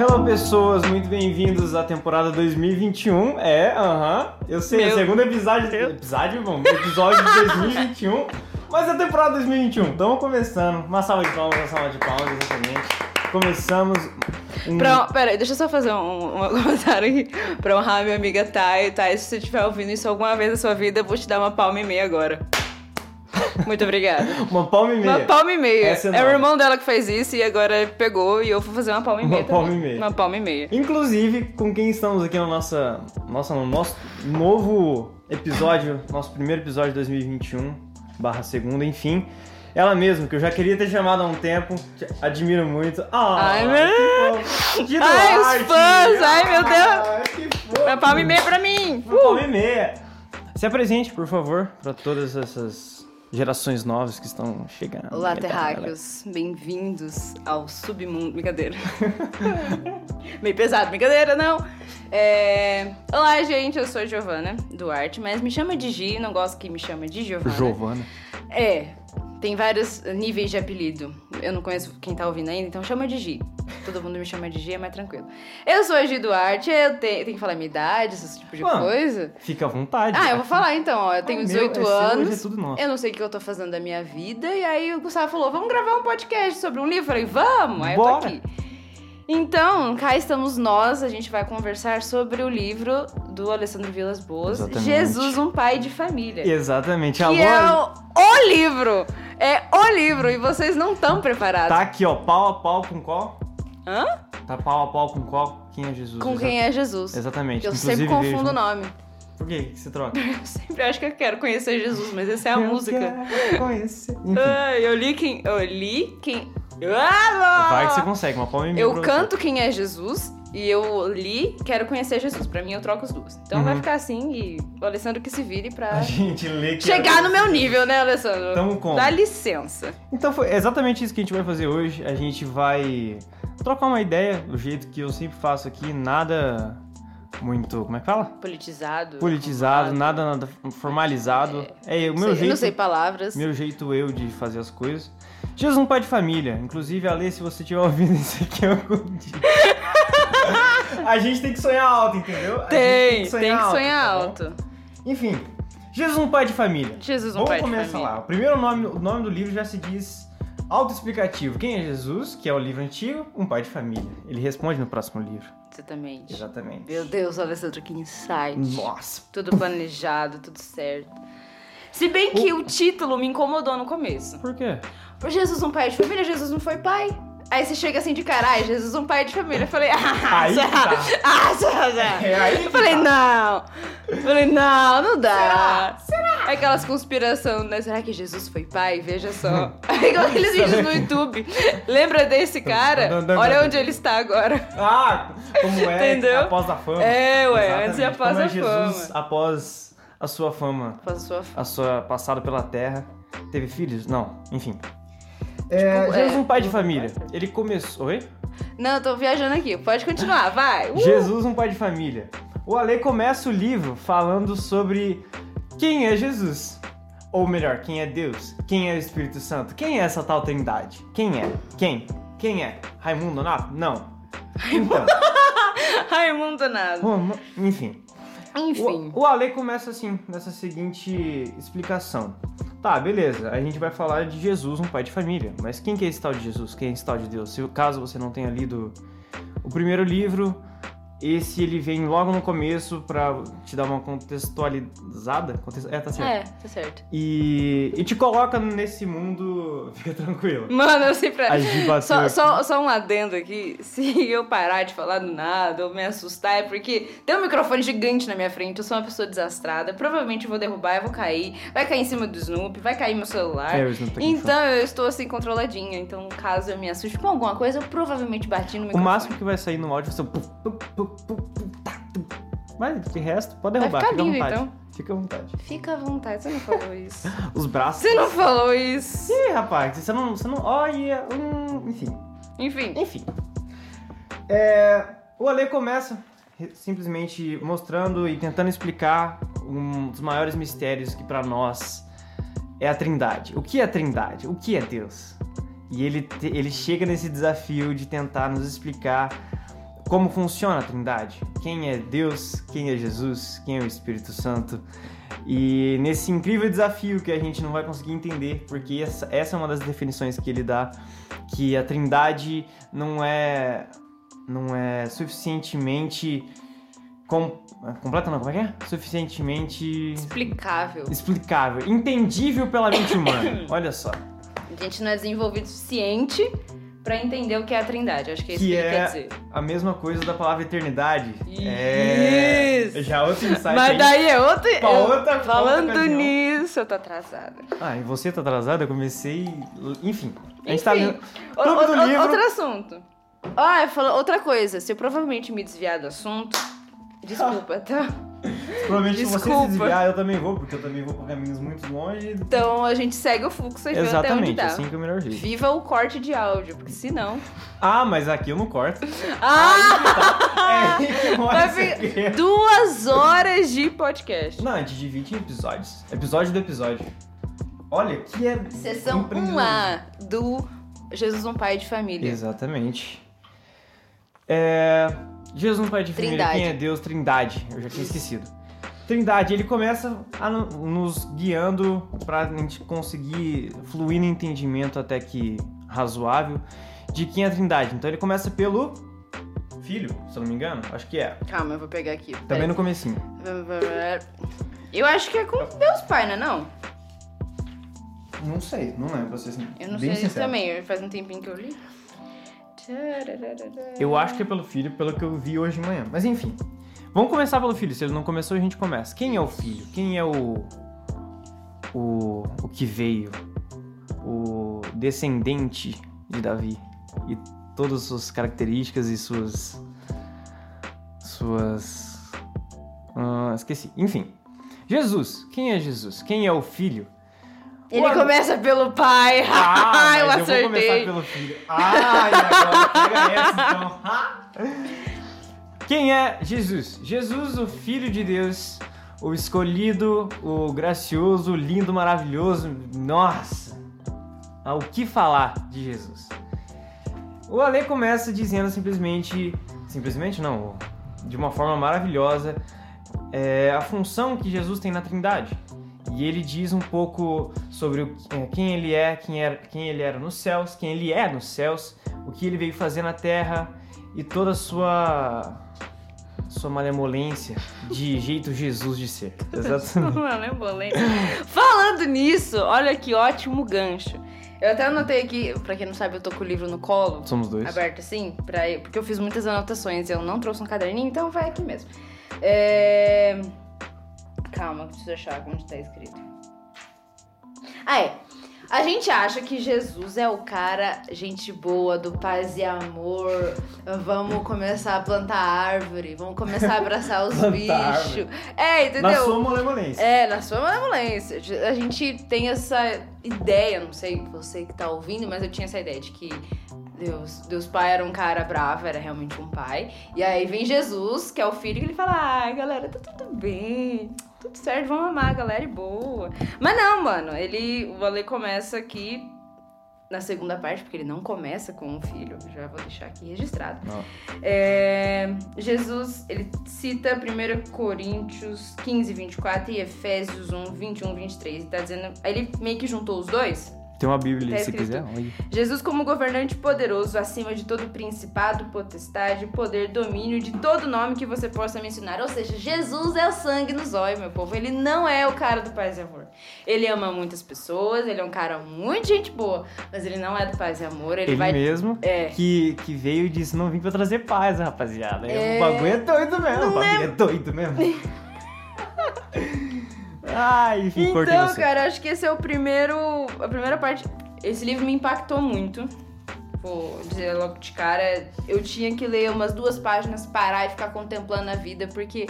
Hello, pessoas, muito bem-vindos à temporada 2021. É, aham. Eu sei, é Meu- o segundo episódio. Episódio, bom, episódio de 2021. Mas é a temporada 2021. Estamos começando. Uma salva de palmas, uma salva de palmas, exatamente. Começamos. Um... Pra, pera aí, deixa eu só fazer um, um comentário aqui pra honrar a minha amiga Thay. Thay, se você estiver ouvindo isso alguma vez na sua vida, eu vou te dar uma palma e meia agora. Muito obrigada. Uma palma e meia. Uma palma e meia. Essa é É, o irmão dela que fez isso e agora pegou e eu vou fazer uma palma e Uma meia. palma também. e meia. Uma palma e meia. Inclusive, com quem estamos aqui no, nossa, nossa, no nosso novo episódio, nosso primeiro episódio de 2021, barra segunda, enfim. Ela mesma, que eu já queria ter chamado há um tempo, te admiro muito. Ah, Ai, meu- fofo. De Ai, os fãs, ai, meu Deus. Ah. Uma palma e meia pra mim. Uma palma e meia. Se apresente, por favor, para todas essas gerações novas que estão chegando. Olá, Então, terráqueos. Bem-vindos ao submundo. Brincadeira. Meio pesado, brincadeira, não. É... Olá, gente. Eu sou a Giovana Duarte, mas me chama de Gi. Não gosto que me chama de Giovana. Giovana. É. Tem vários níveis de apelido. Eu não conheço quem tá ouvindo ainda, então chama de Gi. Todo mundo me chama de Gi, é mais tranquilo. Eu sou a Gi Duarte, eu tenho, tenho que falar minha idade, esse tipo de Mano, coisa. Fica à vontade. Ah, eu vou falar então, ó. Eu tenho Ah, meu, 18 é seu, hoje anos. é tudo nosso. Eu não sei o que eu tô fazendo da minha vida. E aí o Gustavo falou: vamos gravar um podcast sobre um livro. Eu falei, vamos! Aí eu Bora. tô aqui. Então, cá estamos nós, a gente vai conversar sobre o livro do Alessandro Vilas Boas, Exatamente. Jesus, um pai de família. Exatamente. Que é o, o livro! É o livro, e vocês não estão preparados. Tá aqui, ó, pau a pau com qual? Hã? Tá pau a pau com qual? Quem é Jesus? Com quem é Jesus. Exatamente. Eu Inclusive, sempre confundo o nome. Por que que você troca? Eu sempre acho que eu quero conhecer Jesus, mas essa é a Eu música. conhecer. Eu li quem. Eu li quem. Ah, vai que você consegue, uma palma e Eu canto quem é Jesus e eu li quero conhecer Jesus. Pra mim, eu troco os duas. Então Uhum. vai ficar assim e o Alessandro que se vire pra A gente lê que chegar no meu nível, né, Alessandro? Tamo como? Dá licença. Então foi exatamente isso que a gente vai fazer hoje. A gente vai trocar uma ideia do jeito que eu sempre faço aqui, nada muito, como é que fala? Politizado. Politizado, nada, nada formalizado. É, o meu Sei- jeito. Eu não sei palavras. Meu jeito eu de fazer as coisas. Jesus um pai de família. Inclusive, Ale, se você estiver ouvindo isso aqui algum dia. a gente tem que sonhar alto, entendeu? A Tem, gente tem que sonhar tá bom? alto. Enfim, Jesus um pai de família. Jesus, um Vamos pai de começar família. lá. O primeiro nome, o nome do livro já se diz autoexplicativo. Quem é Jesus? Que é o livro antigo, um pai de família. Ele responde no próximo livro. Exatamente. Exatamente. Meu Deus, Alessandro, que insight. Nossa. Tudo planejado, tudo certo. Se bem que o título me incomodou no começo. Por quê? Por Jesus um pai de família, Jesus não foi pai. Aí você chega assim de caralho, Jesus um pai de família. Eu falei, ah, Aí que será? tá. Ah, será? será? É aí que Eu falei, tá. não. Eu falei, não, não dá. Será? Aquelas conspiração, né? Será que Jesus foi pai? Veja só. Aí igual aqueles vídeos no YouTube. Lembra desse cara? Olha onde ele está agora. Ah, como é Entendeu? após a fama. É, ué, Exatamente. antes e após como é a Jesus fama. após a sua fama, Faz a sua a sua passada pela terra, teve filhos? Não, enfim. É, Tipo, Jesus é. um pai de família. Ele começou, oi? Não, eu tô viajando aqui. Pode continuar, vai. Uh! Jesus um pai de família. O Ale começa o livro falando sobre quem é Jesus. Ou melhor, quem é Deus? Quem é o Espírito Santo? Quem é essa tal trindade? Quem é? Quem? Quem é? Raimundo Nonato? Não. Então, Raimundo vamos- enfim. Enfim. O, o Ale começa assim, nessa seguinte explicação. Tá, beleza, a gente vai falar de Jesus, um pai de família. Mas quem que é esse tal de Jesus? Quem é esse tal de Deus? Se caso você não tenha lido o primeiro livro, esse ele vem logo no começo pra te dar uma contextualizada. Context- É, tá certo. É, tá certo. E, e te coloca nesse mundo. Fica tranquilo. Mano, eu sempre. Só, só, só um adendo aqui. Se eu parar de falar do nada ou me assustar, é porque tem um microfone gigante na minha frente. Eu sou uma pessoa desastrada. Provavelmente eu vou derrubar, eu vou cair. Vai cair em cima do Snoopy, vai cair meu celular. É, o tá então eu estou assim controladinha. Então, caso eu me assuste com alguma coisa, eu provavelmente bati no O microfone. máximo que vai sair no áudio vai ser Mas de resto, pode derrubar, fica à vontade. então. Fica à vontade. Fica à vontade, você não falou isso. Os braços. Você não falou isso. Ih, rapaz, você não. Você não. Olha. Hum, enfim. Enfim. Enfim. É, o Ale começa simplesmente mostrando e tentando explicar um dos maiores mistérios que pra nós é a Trindade. O que é a Trindade? O que é Deus? E ele, ele chega nesse desafio de tentar nos explicar como funciona a Trindade, quem é Deus, quem é Jesus, quem é o Espírito Santo. E nesse incrível desafio que a gente não vai conseguir entender, porque essa, essa é uma das definições que ele dá, que a Trindade não é não é suficientemente com, completa não, como é que é? Suficientemente Explicável. explicável, entendível pela mente humana. Olha só. A gente não é desenvolvido o suficiente pra entender o que é a trindade. Acho que é isso que, Que ele é quer dizer. a mesma coisa da palavra eternidade. Isso. É. Já outro insight Mas aí. daí é outro. Pra eu- outra- pra falando outra nisso, eu tô atrasada. Ah, e você tá atrasado? Eu comecei. Enfim. A gente tá lendo. o- Clube o- do o- livro. Outro assunto. Ah, eu falo outra coisa. Se eu provavelmente me desviar do assunto, desculpa, tá? Provavelmente se você se Desculpa. desviar, eu também vou, porque eu também vou por caminhos muito longe. Então a gente segue o fluxo e vê até onde Exatamente, dá. assim que é o melhor jeito. Viva o corte de áudio, porque senão. Ah, mas aqui eu não corto. Ah! É aí que Vai fi- segredo. Duas horas de podcast. Não, a gente divide em episódios. Episódio do episódio. Olha, que é. Sessão empreendedorismo. 1A do Jesus um pai de família. Exatamente. É... Jesus, um pai de família, Trindade. quem é Deus? Trindade. Eu já tinha esquecido. Trindade, ele começa a no- nos guiando pra gente conseguir fluir no entendimento até que razoável de quem é a Trindade. Então ele começa pelo filho, se eu não me engano. Acho que é. Calma, eu vou pegar aqui. Também no comecinho. Eu acho que é com Deus Pai, não é não? Não sei, não lembro, sin- Eu não bem sei isso também, faz um tempinho que eu li. Eu acho que é pelo filho, pelo que eu vi hoje de manhã. Mas enfim. Vamos começar pelo filho. Se ele não começou, a gente começa. Quem é o filho? Quem é o. O, o que veio? O descendente de Davi. E todas as suas características e suas. Suas. Ah, esqueci. Enfim. Jesus. Quem é Jesus? Quem é o filho? Ele Ué, começa pelo pai. Ah, eu mas eu vou começar acertei. pelo filho. Ai, agora pega essa então. Quem é Jesus? Jesus, o Filho de Deus, o escolhido, o gracioso, o lindo, maravilhoso. Nossa! O que falar de Jesus? O Ale começa dizendo simplesmente. Simplesmente não, de uma forma maravilhosa, é, a função que Jesus tem na Trindade. E ele diz um pouco sobre o- é, quem ele é, quem, era, quem ele era nos céus, quem ele é nos céus, o que ele veio fazer na terra e toda a sua sua malemolência de jeito Jesus de ser. Exatamente. Bolém. Falando nisso, olha que ótimo gancho. Eu até anotei aqui, pra quem não sabe, eu tô com o livro no colo. Somos dois. aberto assim, pra, porque eu fiz muitas anotações, eu não trouxe um caderninho, então vai aqui mesmo. É... Calma, que preciso achar onde tá escrito. Ah, é. A gente acha que Jesus é o cara, gente boa, do paz e amor. Vamos começar a plantar árvore, vamos começar a abraçar os bichos. É, entendeu? Na sua malemolência. É, na sua malemolência. A gente tem essa ideia, não sei você que tá ouvindo, mas eu tinha essa ideia de que Deus, Deus Pai era um cara bravo, era realmente um pai. E aí vem Jesus, que é o filho, e ele fala: ai, galera, tá tudo bem, tudo certo, vamos amar a galera e boa. Mas não, mano, ele, o Ale começa aqui na segunda parte, porque ele não começa com o filho, já vou deixar aqui registrado. É, Jesus, ele cita 1 Coríntios 15, 24 e Efésios 1, 21, 23. E tá dizendo. Aí ele meio que juntou os dois. Tem uma Bíblia Tá se quiser. Olha. Jesus, como governante poderoso, acima de todo principado, potestade, poder, domínio, de todo nome que você possa mencionar. Ou seja, Jesus é o sangue nos olhos, meu povo. Ele não é o cara do paz e amor. Ele ama muitas pessoas, ele é um cara muito gente boa, mas ele não é do paz e amor. Ele, Ele vai. mesmo É. que, que veio e disse: Não vim pra trazer paz, rapaziada. É. O bagulho é doido mesmo. Não o bagulho é doido mesmo. Ai, enfim, Então, você. cara, acho que esse é o primeiro. A primeira parte. Esse livro me impactou muito. Vou dizer logo de cara. Eu tinha que ler umas duas páginas, parar e ficar contemplando a vida, porque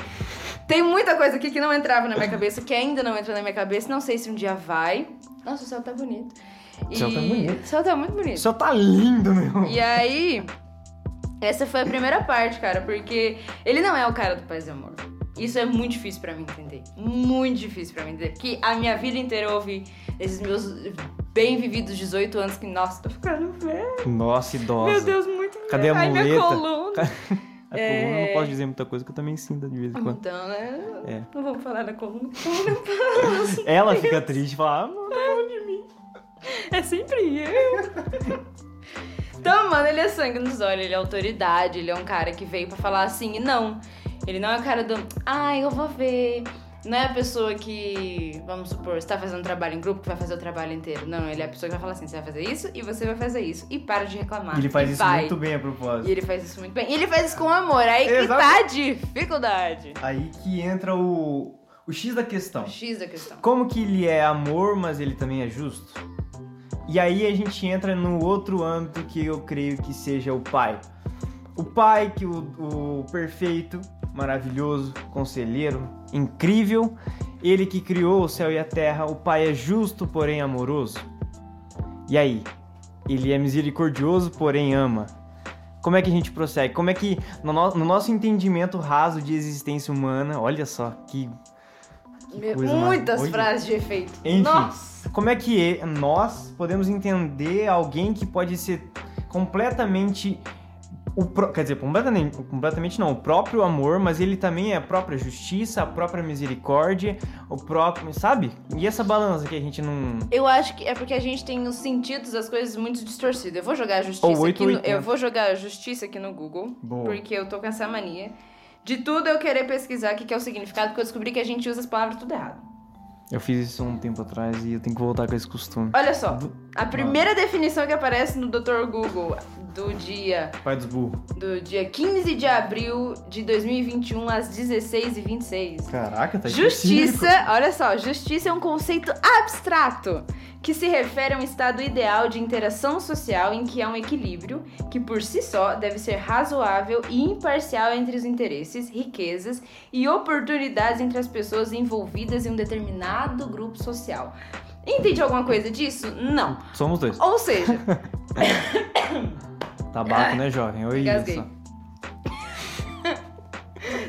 tem muita coisa aqui que não entrava na minha cabeça, que ainda não entra na minha cabeça. Não sei se um dia vai. Nossa, o céu tá bonito. O céu tá bonito. O céu tá muito O bonito. céu tá lindo, meu. E aí, essa foi a primeira parte, cara, porque ele não é o cara do paz e amor. Isso é muito difícil pra mim entender. Muito difícil pra mim entender. Porque a minha vida inteira eu ouvi esses meus bem vividos 18 anos que, nossa, tô ficando velho. Nossa, idosa. Meu Deus, muito Cadê a velho. Ai, minha coluna. A É. coluna eu não posso dizer muita coisa que eu também sinto de vez em quando. Então, né? É. Não vamos falar da coluna. coluna Ela fica triste e fala, ah, mano, É sempre eu. Então, mano, ele é sangue nos olhos, ele é autoridade, ele é um cara que veio pra falar assim e não. Ele não é o cara do, ai, eu vou ver. Não é a pessoa que, vamos supor, você tá fazendo um trabalho em grupo que vai fazer o trabalho inteiro. Não, ele é a pessoa que vai falar assim, você vai fazer isso e você vai fazer isso. E para de reclamar. ele faz E isso vai. muito bem a E propósito. ele faz isso muito bem. E ele faz isso com amor. Aí que tá a dificuldade. Aí que entra o, o X da questão. O X da questão. Como que ele é amor, mas ele também é justo? E aí a gente entra no outro âmbito que eu creio que seja o pai. O pai que o, o perfeito, maravilhoso, conselheiro, incrível, ele que criou o céu e a terra, o pai é justo, porém amoroso. E aí? Ele é misericordioso, porém ama. Como é que a gente prossegue? Como é que, no, no- no nosso entendimento raso de existência humana, olha só que coisa Muitas frases de efeito. Enfim. Nossa. Como é que e- nós podemos entender alguém que pode ser completamente. O pró- quer dizer, completamente, completamente não, o próprio amor, mas ele também é a própria justiça, a própria misericórdia, o próprio. Sabe? E essa balança que a gente não. Eu acho que é porque a gente tem os sentidos das coisas muito distorcidos. Eu vou jogar a justiça Ou aqui no, 880. eu vou jogar a justiça aqui no Google, Boa. porque eu tô com essa mania de tudo eu querer pesquisar o que que é o significado, porque eu descobri que a gente usa as palavras tudo errado. Eu fiz isso um tempo atrás e eu tenho que voltar com esse costume. Olha só, a primeira definição que aparece no Dr. Google do dia Pai dos burros. do dia 15 de abril de 2021 às 16h26. Caraca, tá Justiça, específico. olha só, justiça é um conceito abstrato que se refere a um estado ideal de interação social em que há um equilíbrio que por si só deve ser razoável e imparcial entre os interesses, riquezas e oportunidades entre as pessoas envolvidas em um determinado grupo social. Entende alguma coisa disso? Não. Somos dois. Ou seja, Tabaco, né, jovem? Oi, isso.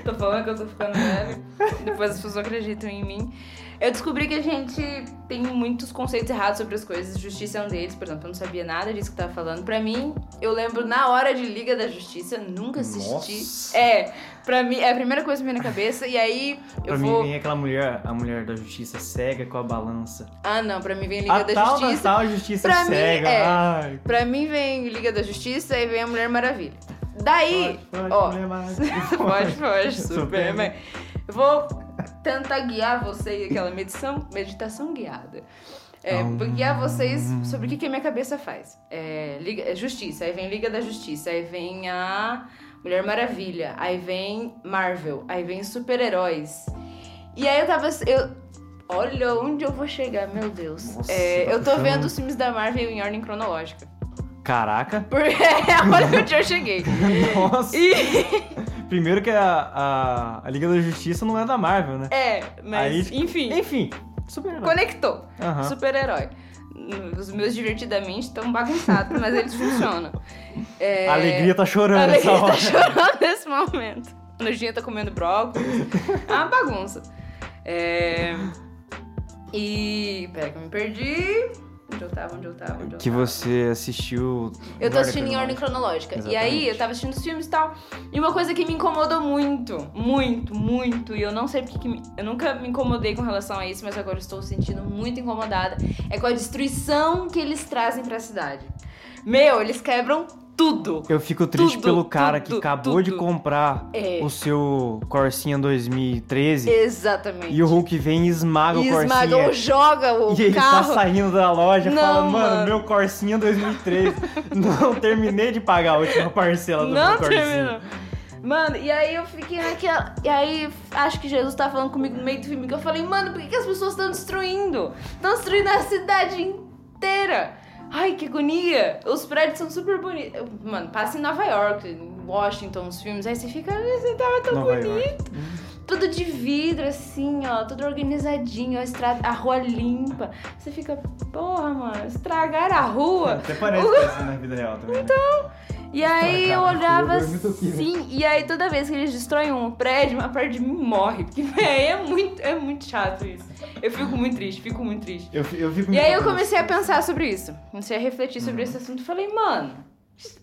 Tô falando que eu tô ficando velho. Depois as pessoas acreditam em mim. Eu descobri que a gente tem muitos conceitos errados sobre as coisas. Justiça é um deles, por exemplo. Eu não sabia nada disso que tava falando. Pra mim, eu lembro na hora de Liga da Justiça, nunca assisti. Nossa. É, pra mim, é a primeira coisa que me vem na cabeça. E aí, eu Pra vou. mim vem aquela mulher, a mulher da justiça cega com a balança. Ah, não, pra mim vem Liga a da tal Justiça. da tal justiça Pra mim, cega. é. Ai, Pra mim vem Liga da Justiça e vem a Mulher Maravilha. Daí, Pode, pode, ó, mulher. Pode, pode, Superman. Superman. Eu vou tentar guiar vocês, aquela meditação, meditação guiada. É, vou guiar vocês sobre o que, que a minha cabeça faz. É, Liga, é Justiça, aí vem Liga da Justiça, aí vem a Mulher Maravilha, aí vem Marvel, aí vem super-heróis. E aí eu tava. Eu, olha onde eu vou chegar, meu Deus. Nossa, É, tá eu tô vendo os filmes da Marvel em ordem cronológica. Caraca. Porque é onde eu cheguei. Nossa. E, Primeiro que a, a, a Liga da Justiça não é da Marvel, né? é, mas Aí- enfim. Enfim, super Conectou. Aham. Super-herói. Os meus divertidamente estão bagunçados, mas eles funcionam. É... A alegria tá chorando A nessa alegria hora. tá chorando nesse momento. A Nojinha tá comendo brócolis. É uma bagunça. É... E. Pera que eu me perdi. Onde eu tava, onde eu tava, onde eu Que tava. você assistiu. Eu tô assistindo em ordem cronológica. E aí, Exatamente. eu tava assistindo os filmes e tal. E uma coisa que me incomodou muito, muito, muito, e eu não sei porque que me- eu nunca me incomodei com relação a isso, mas agora eu estou sentindo muito incomodada, é com a destruição que eles trazem pra cidade. Meu, eles quebram tudo. Eu fico triste Tudo, pelo cara tudo, que acabou de tudo. comprar É. o seu Corsinha 2013 Exatamente. e o Hulk vem e esmaga E o Corsinha. esmaga ou joga o E ele carro. tá saindo da loja Não, falando, mano, mano. meu Corsinha 2013. não terminei de pagar a última parcela do Não meu Corsinha. terminou. Mano, e aí eu fiquei naquela. E aí acho que Jesus tá falando comigo no meio do filme que eu falei, mano, por que, que as pessoas estão destruindo? Estão destruindo a cidade inteira. Ai, que agonia! Os prédios são super bonitos. Mano, passa em Nova York, em Washington, os filmes, aí você fica, "Ah, você tava tão Nova bonito. York. Tudo de vidro, assim, ó, tudo organizadinho, a, estrada, a rua limpa. Você fica, porra, mano, estragaram a rua. Até parece que é assim na vida real também. Então. E aí eu Estragaram a olhava é assim, e aí toda vez que eles destroem um prédio, uma parte de mim morre. Porque véi, é muito, é muito chato isso. Eu fico muito triste, fico muito triste. Eu, eu fico E aí eu comecei a pensar sobre isso. Comecei a refletir Uhum. sobre esse assunto e falei, mano,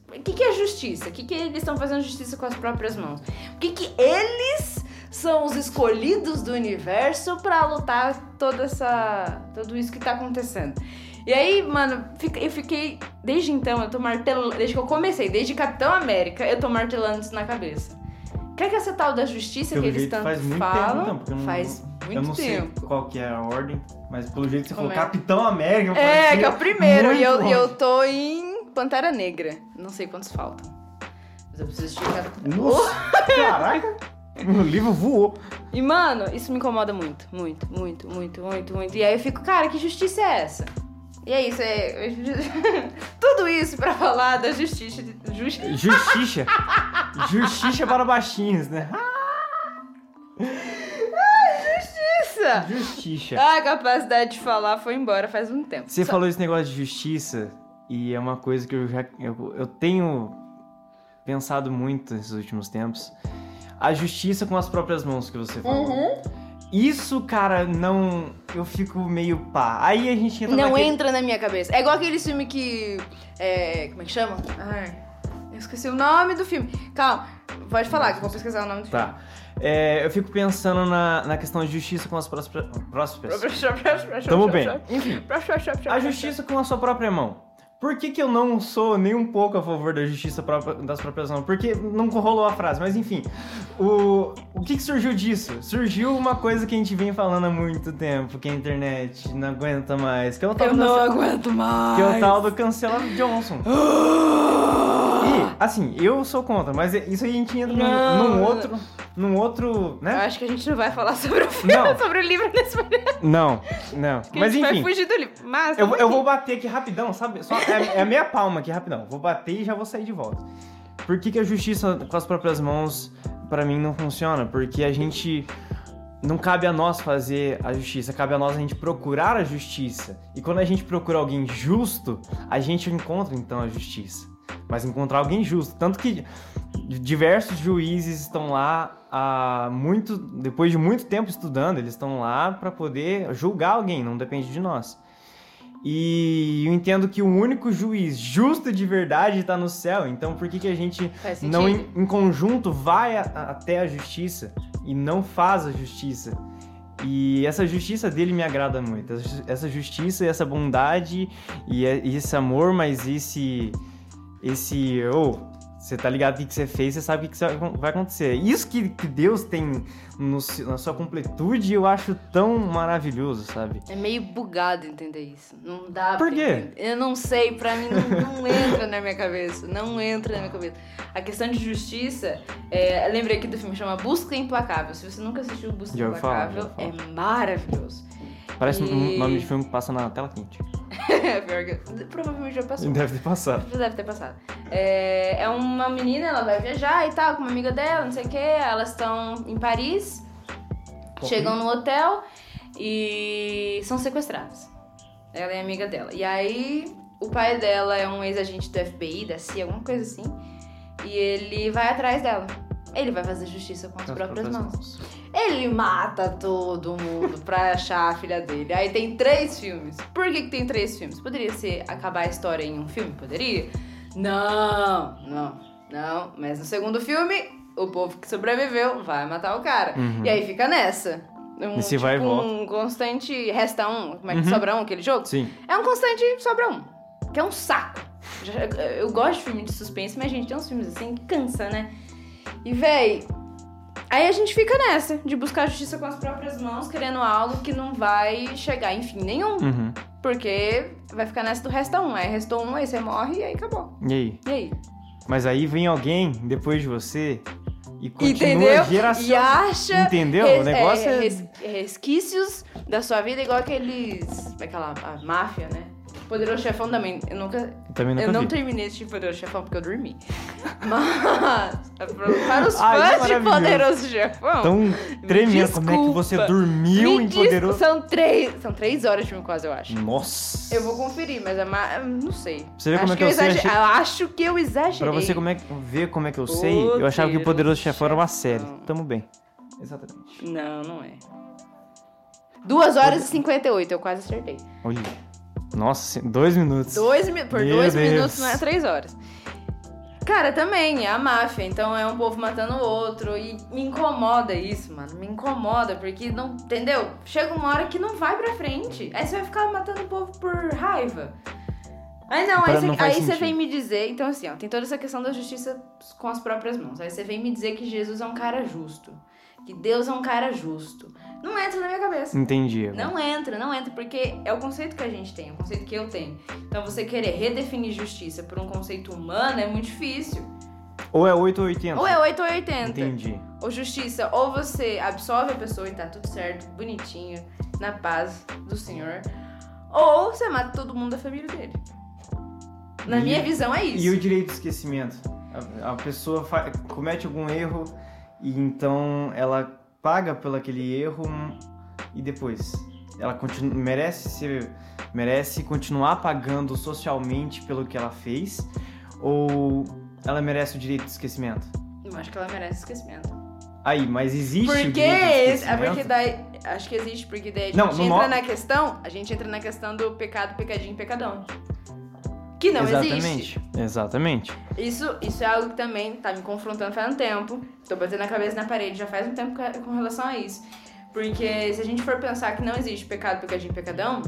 O que, que é justiça? O que, que eles estão fazendo justiça com as próprias mãos? O que, que eles são os escolhidos do universo pra lutar toda essa. tudo isso que tá acontecendo? E aí, mano, eu fiquei. Desde então, eu tô martelando. Desde que eu comecei, desde Capitão América, eu tô martelando isso na cabeça. O que é que essa tal da justiça Pelo que eles tanto faz muito falam? tempo, então, porque eu não, faz muito eu não tempo. sei qual que é a ordem, mas pelo jeito que você Como falou é? Capitão América. eu É, que é o primeiro. E eu, eu tô em Pantera Negra. Não sei quantos faltam. Mas eu preciso checar. Nossa, caraca, o livro voou. E, mano, isso me incomoda muito. Muito, muito, muito, muito, muito. E aí eu fico, cara, que justiça é essa? E é isso, é. Tudo isso pra falar da justiça. de- Justi... Justiça. Justiça para baixinhos, né? Justiça! Justiça. Ah, a capacidade de falar foi embora faz um tempo. Você Só- falou esse negócio de justiça e é uma coisa que eu já eu, eu tenho pensado muito nesses últimos tempos. A justiça com as próprias mãos que você falou. Uhum. Isso, cara, não. Eu fico meio pá. Aí a gente entra Não naquele- entra na minha cabeça. É igual aquele filme que. É, como é que chama? Ai, eu esqueci o nome do filme. Calma, pode falar que eu vou pesquisar o nome do Tá. É, eu fico pensando na, na questão de justiça com as próprias, próprias filme. Tamo bem. Enfim. A justiça com a sua própria mão. Por que, que eu não sou nem um pouco a favor da justiça própria- das próprias mãos? Porque não rolou a frase, mas enfim. O, o que, que surgiu disso? Surgiu uma coisa que a gente vem falando há muito tempo, que a internet não aguenta mais, que é o tal, Eu do, não aguento mais. que é o tal do cancela Johnson. Assim, eu sou contra, mas isso aí a gente entra num, Não. num outro. Num outro. Eu né? acho que a gente não vai falar sobre o filme, Não. sobre o livro nesse momento. Não, não. que Mas a gente enfim. vai fugir do livro. Mas Eu, eu vou bater aqui rapidão, sabe? Só, é, é a meia palma aqui rapidão. Vou bater e já vou sair de volta. Por que, que a justiça com as próprias mãos, pra mim, não funciona? Porque a gente. Não cabe a nós fazer a justiça, cabe a nós a gente procurar a justiça. E quando a gente procura alguém justo, a gente encontra então a justiça. Mas encontrar alguém justo. Tanto que diversos juízes estão lá há muito. Depois de muito tempo estudando, eles estão lá para poder julgar alguém, não depende de nós. E eu entendo que o único juiz justo de verdade está no céu. Então por que, que a gente não em, em conjunto vai a- a- até a justiça e não faz a justiça? E essa justiça dele me agrada muito. Essa justiça e essa bondade e e esse amor, mas esse. Esse. Oh, você tá ligado o que que você fez, você sabe o que que vai acontecer. Isso que, que Deus tem no na sua completude eu acho tão maravilhoso, sabe? É meio bugado entender isso. Não dá Por quê? Eu não sei, pra mim não, não entra na minha cabeça. Não entra na minha cabeça. A questão de justiça, é, lembrei aqui do filme, chama Busca Implacável. Se você nunca assistiu Busca falar, Implacável, é maravilhoso. Parece um E- nome de filme que passa na tela quente. É, provavelmente já passou. Deve ter passado. Deve ter passado. É, é uma menina, ela vai viajar e tal, com uma amiga dela, não sei o que. Elas estão em Paris, chegam no hotel e são sequestradas. Ela é amiga dela. E aí, o pai dela é um ex-agente do FBI, da CIA, alguma coisa assim. E ele vai atrás dela. Ele vai fazer justiça com as as próprias próprias mãos. Ele mata todo mundo pra achar a filha dele. Aí tem três filmes. Por que, que tem três filmes? Poderia ser acabar a história em um filme? Poderia? Não, não, não. Mas no segundo filme, o povo que sobreviveu vai matar o cara. Uhum. E aí fica nessa. Um, Esse vai e volta. um constante resta um. Como é que Uhum. sobra um aquele jogo? Sim. É um constante sobra um. Que é um saco. Eu gosto de filme de suspense, mas, gente, tem uns filmes assim que cansa, né? E, véi. Aí a gente fica nessa, de buscar justiça com as próprias mãos, querendo algo que não vai chegar em fim nenhum. Uhum. Porque vai ficar nessa do resta um. Aí restou um, aí você morre e aí acabou. E aí? E aí? Mas aí vem alguém depois de você e continua Entendeu? geração. E acha. Entendeu? res- o negócio é. res- resquícios da sua vida, igual aqueles. Como é aquela a máfia, né? Poderoso Chefão também. Eu nunca. Também nunca eu não vi. terminei esse tipo Poderoso Chefão porque eu dormi. Mas. Para os Ai, fãs de. Poderoso Chefão. Tão tremendo. Como é que você dormiu me em Poderoso. São três, são três horas de filme quase, eu acho. Nossa. Eu vou conferir, mas é ma... não sei. Você vê acho como é que eu sei, exagerei. achei- Eu acho que eu exagerei. Pra você como é ver como é que eu sei, eu achava que o Poderoso Chefão era uma série. Tamo bem. Exatamente. Não, não é. 2 horas e 58, eu quase acertei. Olha. Nossa, dois minutos. Dois, por Meu dois Deus. minutos não é três horas. Cara, também, é a máfia. Então é um povo matando o outro. E me incomoda isso, mano. Me incomoda, porque não. Entendeu? Chega uma hora que não vai pra frente. Aí você vai ficar matando o povo por raiva. Aí não, aí, você, não faz aí você vem me dizer. Então, assim, ó, tem toda essa questão da justiça com as próprias mãos. Aí você vem me dizer que Jesus é um cara justo. Que Deus é um cara justo. Não entra na minha cabeça. Entendi. Não entra, não entra, porque é o conceito que a gente tem, é o conceito que eu tenho. Então você querer redefinir justiça por um conceito humano é muito difícil. Ou é 8 ou 80. Ou é 8 ou 80. Entendi. Ou justiça, ou você absolve a pessoa e tá tudo certo, bonitinho, na paz do Senhor. Ou você mata todo mundo da família dele. Na E- minha visão é isso. E o direito de esquecimento? A, a pessoa comete algum erro e então ela paga pelo aquele erro e depois ela continua, merece ser merece continuar pagando socialmente pelo que ela fez ou ela merece o direito de esquecimento? Eu acho que ela merece esquecimento. Aí, mas existe o Porque direito de esse, é porque daí. Acho que existe, porque daí a gente Não, entra no- na questão. A gente entra na questão do pecado, pecadinho, pecadão. Que não existe. Exatamente. Exatamente. Isso, isso é algo que também tá me confrontando faz um tempo. Tô batendo a cabeça na parede já faz um tempo com- com relação a isso. Porque se a gente for pensar que não existe pecado, pecadinho, pecadão,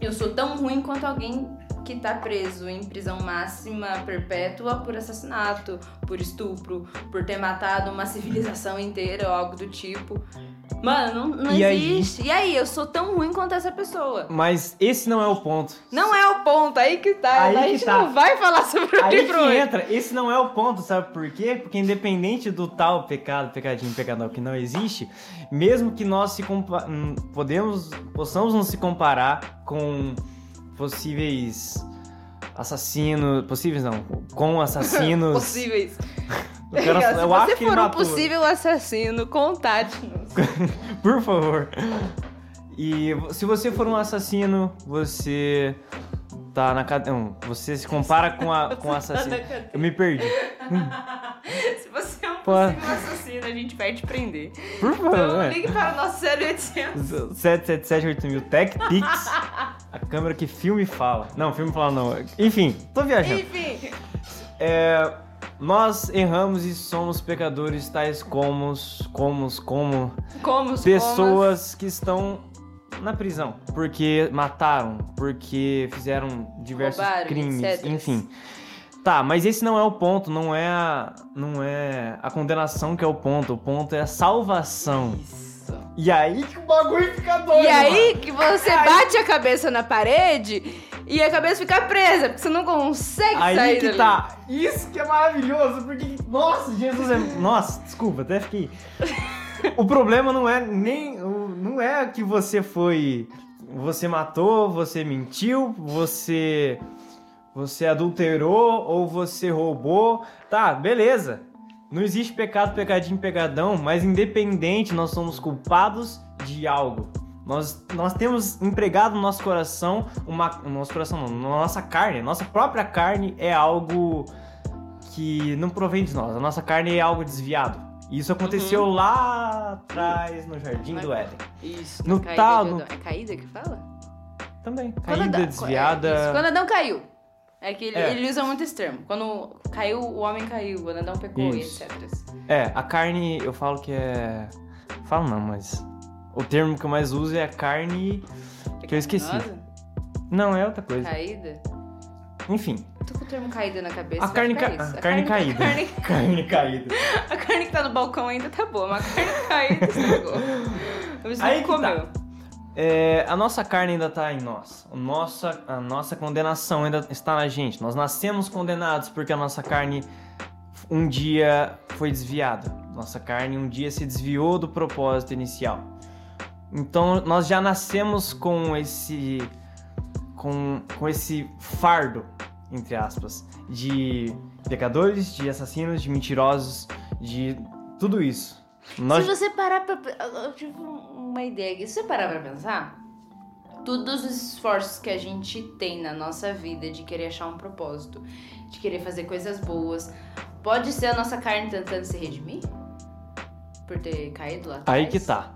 eu sou tão ruim quanto alguém que tá preso em prisão máxima perpétua por assassinato, por estupro, por ter matado uma civilização inteira ou algo do tipo. Mano, não, não E aí? existe. E aí, eu sou tão ruim quanto essa pessoa. Mas esse não é o ponto. Não é o ponto, aí que tá. Aí a que gente tá. não vai falar sobre o Aí livro que hoje. entra, esse não é o ponto, sabe por quê? Porque independente do tal pecado, pecadinho, pecadão que não existe, mesmo que nós se hum, podemos, possamos nos se comparar com possíveis assassinos, possíveis não, com assassinos. Possíveis. Eu, quero- Se eu você for um possível assassino, contate-nos. Por favor. E se você for um assassino, você tá na cadeia. Não, você se compara com a com o assassino. Eu me perdi. Se você é um possível assassino, a gente vai te prender. Por favor. Então ligue para o nosso 0800. 777 Tech Pix. A câmera que filme fala. Não, filme fala não. Enfim, tô viajando. Enfim, É, nós erramos e somos pecadores tais como, como, como como pessoas que estão na prisão. Porque mataram, porque fizeram diversos Roubaram, crimes, etc. enfim. Tá, mas esse não é o ponto, não é a, não é a condenação que é o ponto. O ponto é a salvação. Isso. E aí que o bagulho fica doido. E aí mano. que você Aí- bate a cabeça na parede e a cabeça fica presa, porque você não consegue sair Aí que dali. tá. Isso que é maravilhoso, porque. Nossa, Jesus é. Nossa, desculpa, até fiquei. O problema não é nem. Não é que você foi. Você matou, você mentiu, você. Você adulterou ou você roubou. Tá, beleza. Não existe pecado, pecadinho, pegadão, mas independente, nós somos culpados de algo. Nós, nós temos empregado no nosso coração uma. No nosso coração não, na nossa carne. Nossa própria carne é algo que não provém de nós. A nossa carne é algo desviado. E isso aconteceu lá atrás, no Jardim do Éden. Isso. No caída de Adão. É caída que fala? Também. Caída, desviada. é, isso, Quando Adão caiu. É que ele, É. ele usa muito esse termo. Quando caiu, o homem caiu. Quando Adão pecou Isso. e etc. É, a carne, eu falo que é. Falo não, mas. O termo que eu mais uso é a carne. Que eu esqueci. Não, é outra coisa. Caída? Enfim, Tô com o termo caída na cabeça. a carne, ca... isso. a carne caída. A carne, Carne caída. a carne que tá no balcão ainda tá boa, mas a carne caída estragou. Eu Aí que comeu. tá. É, a nossa carne ainda tá em nós. O nossa, a nossa condenação ainda está na gente. Nós nascemos condenados porque a nossa carne um dia foi desviada. Nossa carne um dia se desviou do propósito inicial. Então nós já nascemos com esse com, com esse fardo, entre aspas, de pecadores, de assassinos, de mentirosos, de tudo isso. Nós Se você parar pra. Eu tive uma ideia aqui. Se você parar pra pensar, todos os esforços que a gente tem na nossa vida de querer achar um propósito, de querer fazer coisas boas, pode ser a nossa carne tentando se redimir? Por ter caído lá atrás? Aí que tá.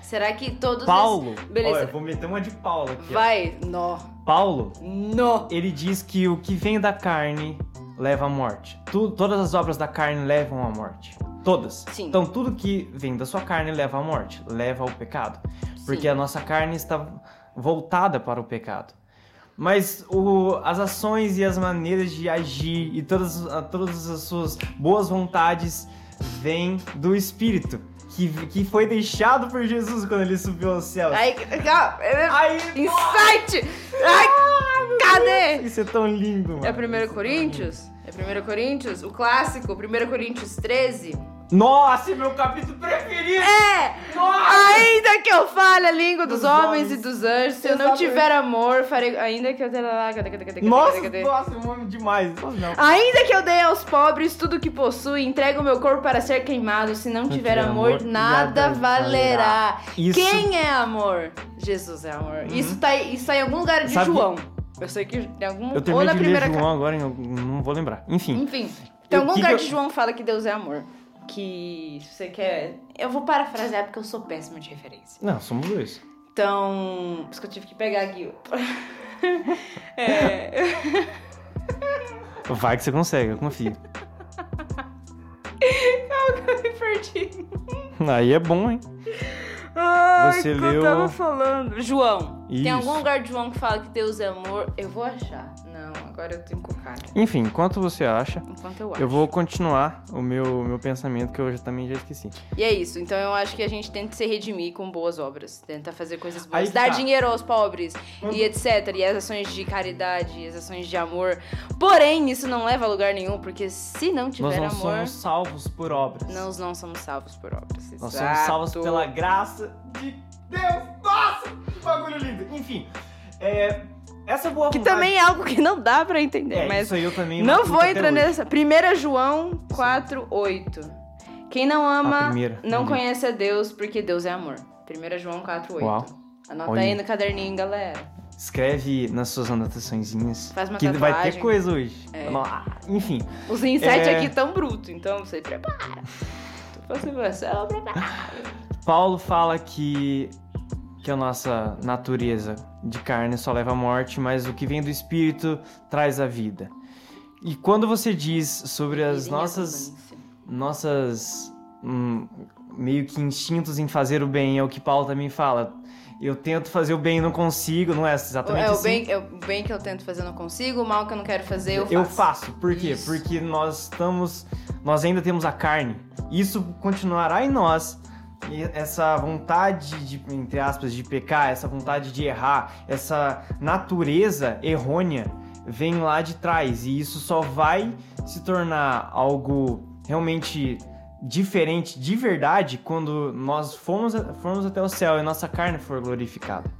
Será que todos Paulo, esses... Beleza. Olha, vou meter uma de Paulo aqui. ó. Vai. Nó. Paulo, Nó. ele diz que o que vem da carne leva à morte. Tu- todas as obras da carne levam à morte. Todas. Sim. Então tudo que vem da sua carne leva à morte, leva ao pecado. Porque Sim. a nossa carne está voltada para o pecado. Mas o- as ações e as maneiras de agir e todas, todas as suas boas vontades vêm do Espírito, que, que foi deixado por Jesus quando ele subiu aos céus. Ai, que legal. Aí, Insight! Ai, cadê? isso é tão lindo, mano. É 1 Coríntios? É 1 Coríntios? O clássico, 1 Coríntios 13? Nossa, meu capítulo preferido! É! Nossa! Ainda que eu fale a língua dos, Dos homens, homens. e dos anjos, se eu não tiver amor, farei. Ainda que eu. Nossa, cadê? nossa, eu amo demais. Nossa. Ainda que eu dê aos pobres tudo que possui, entregue o meu corpo para ser queimado, se não tiver amor, nada valerá. Isso. Quem é amor? Jesus é amor. Isso, tá, isso tá em algum lugar de Sabe- João. Eu sei que em algum. Eu ou terminei na de primeira ler ca- João agora, em algum- não vou lembrar. Enfim, Enfim, tem algum lugar que de eu- João fala que Deus é amor. Que se você quer. Eu vou parafrasear porque eu sou péssima de referência. não, somos dois. Então. Por isso que eu tive que pegar aqui. ó. é. Vai que você consegue, eu confio. Eu me perdi. Aí é bom, hein? Ai, Você que leu- eu tava falando. João. Tem Isso. algum lugar de João que fala que Deus é amor? Eu vou achar. Agora eu tô encucada. Enfim, enquanto você acha, Enquanto eu acho. eu vou continuar o meu, meu pensamento que eu já, também já esqueci. E é isso. Então eu acho que a gente tenta se redimir com boas obras. Tenta fazer coisas boas. Dar tá. dinheiro aos pobres. E etc. E as ações de caridade, e as ações de amor. Porém, isso não leva a lugar nenhum. Porque se não Nós tiver não amor, somos salvos por obras. nós não somos salvos por obras. Nós somos salvos pela graça de Deus. Nossa, que bagulho lindo. Enfim, é, essa boa Que vontade- também é algo que não dá pra entender. É, mas isso aí eu também Não matuto vou entrar nessa. 1 João 4, 8. Quem não ama não entendi. conhece a Deus porque Deus é amor. 1 João 4, 8. Uau. Anota Olha. aí no caderninho, galera. Escreve nas suas anotaçõezinhas. Faz uma que vai ter tatuagem. coisa hoje. É. Não, Enfim, Os insights É. aqui tão bruto, então você prepara. Você, eu prepara. Paulo fala que, que a nossa natureza de carne só leva à morte, mas o que vem do espírito traz a vida. E quando você diz sobre as nossas nossas hum, meio que instintos em fazer o bem, é o que Paulo também fala. Eu tento fazer o bem e não consigo, não é exatamente É o, assim? bem, é o bem que eu tento fazer, eu não consigo. O mal que eu não quero fazer, eu faço. Eu faço. Por quê? Isso. Porque nós estamos. Nós ainda temos a carne. Isso continuará em nós. E essa vontade de, entre aspas, de pecar, essa vontade de errar, essa natureza errônea vem lá de trás. E isso só vai se tornar algo realmente diferente de verdade quando nós formos, formos até o céu e nossa carne for glorificada.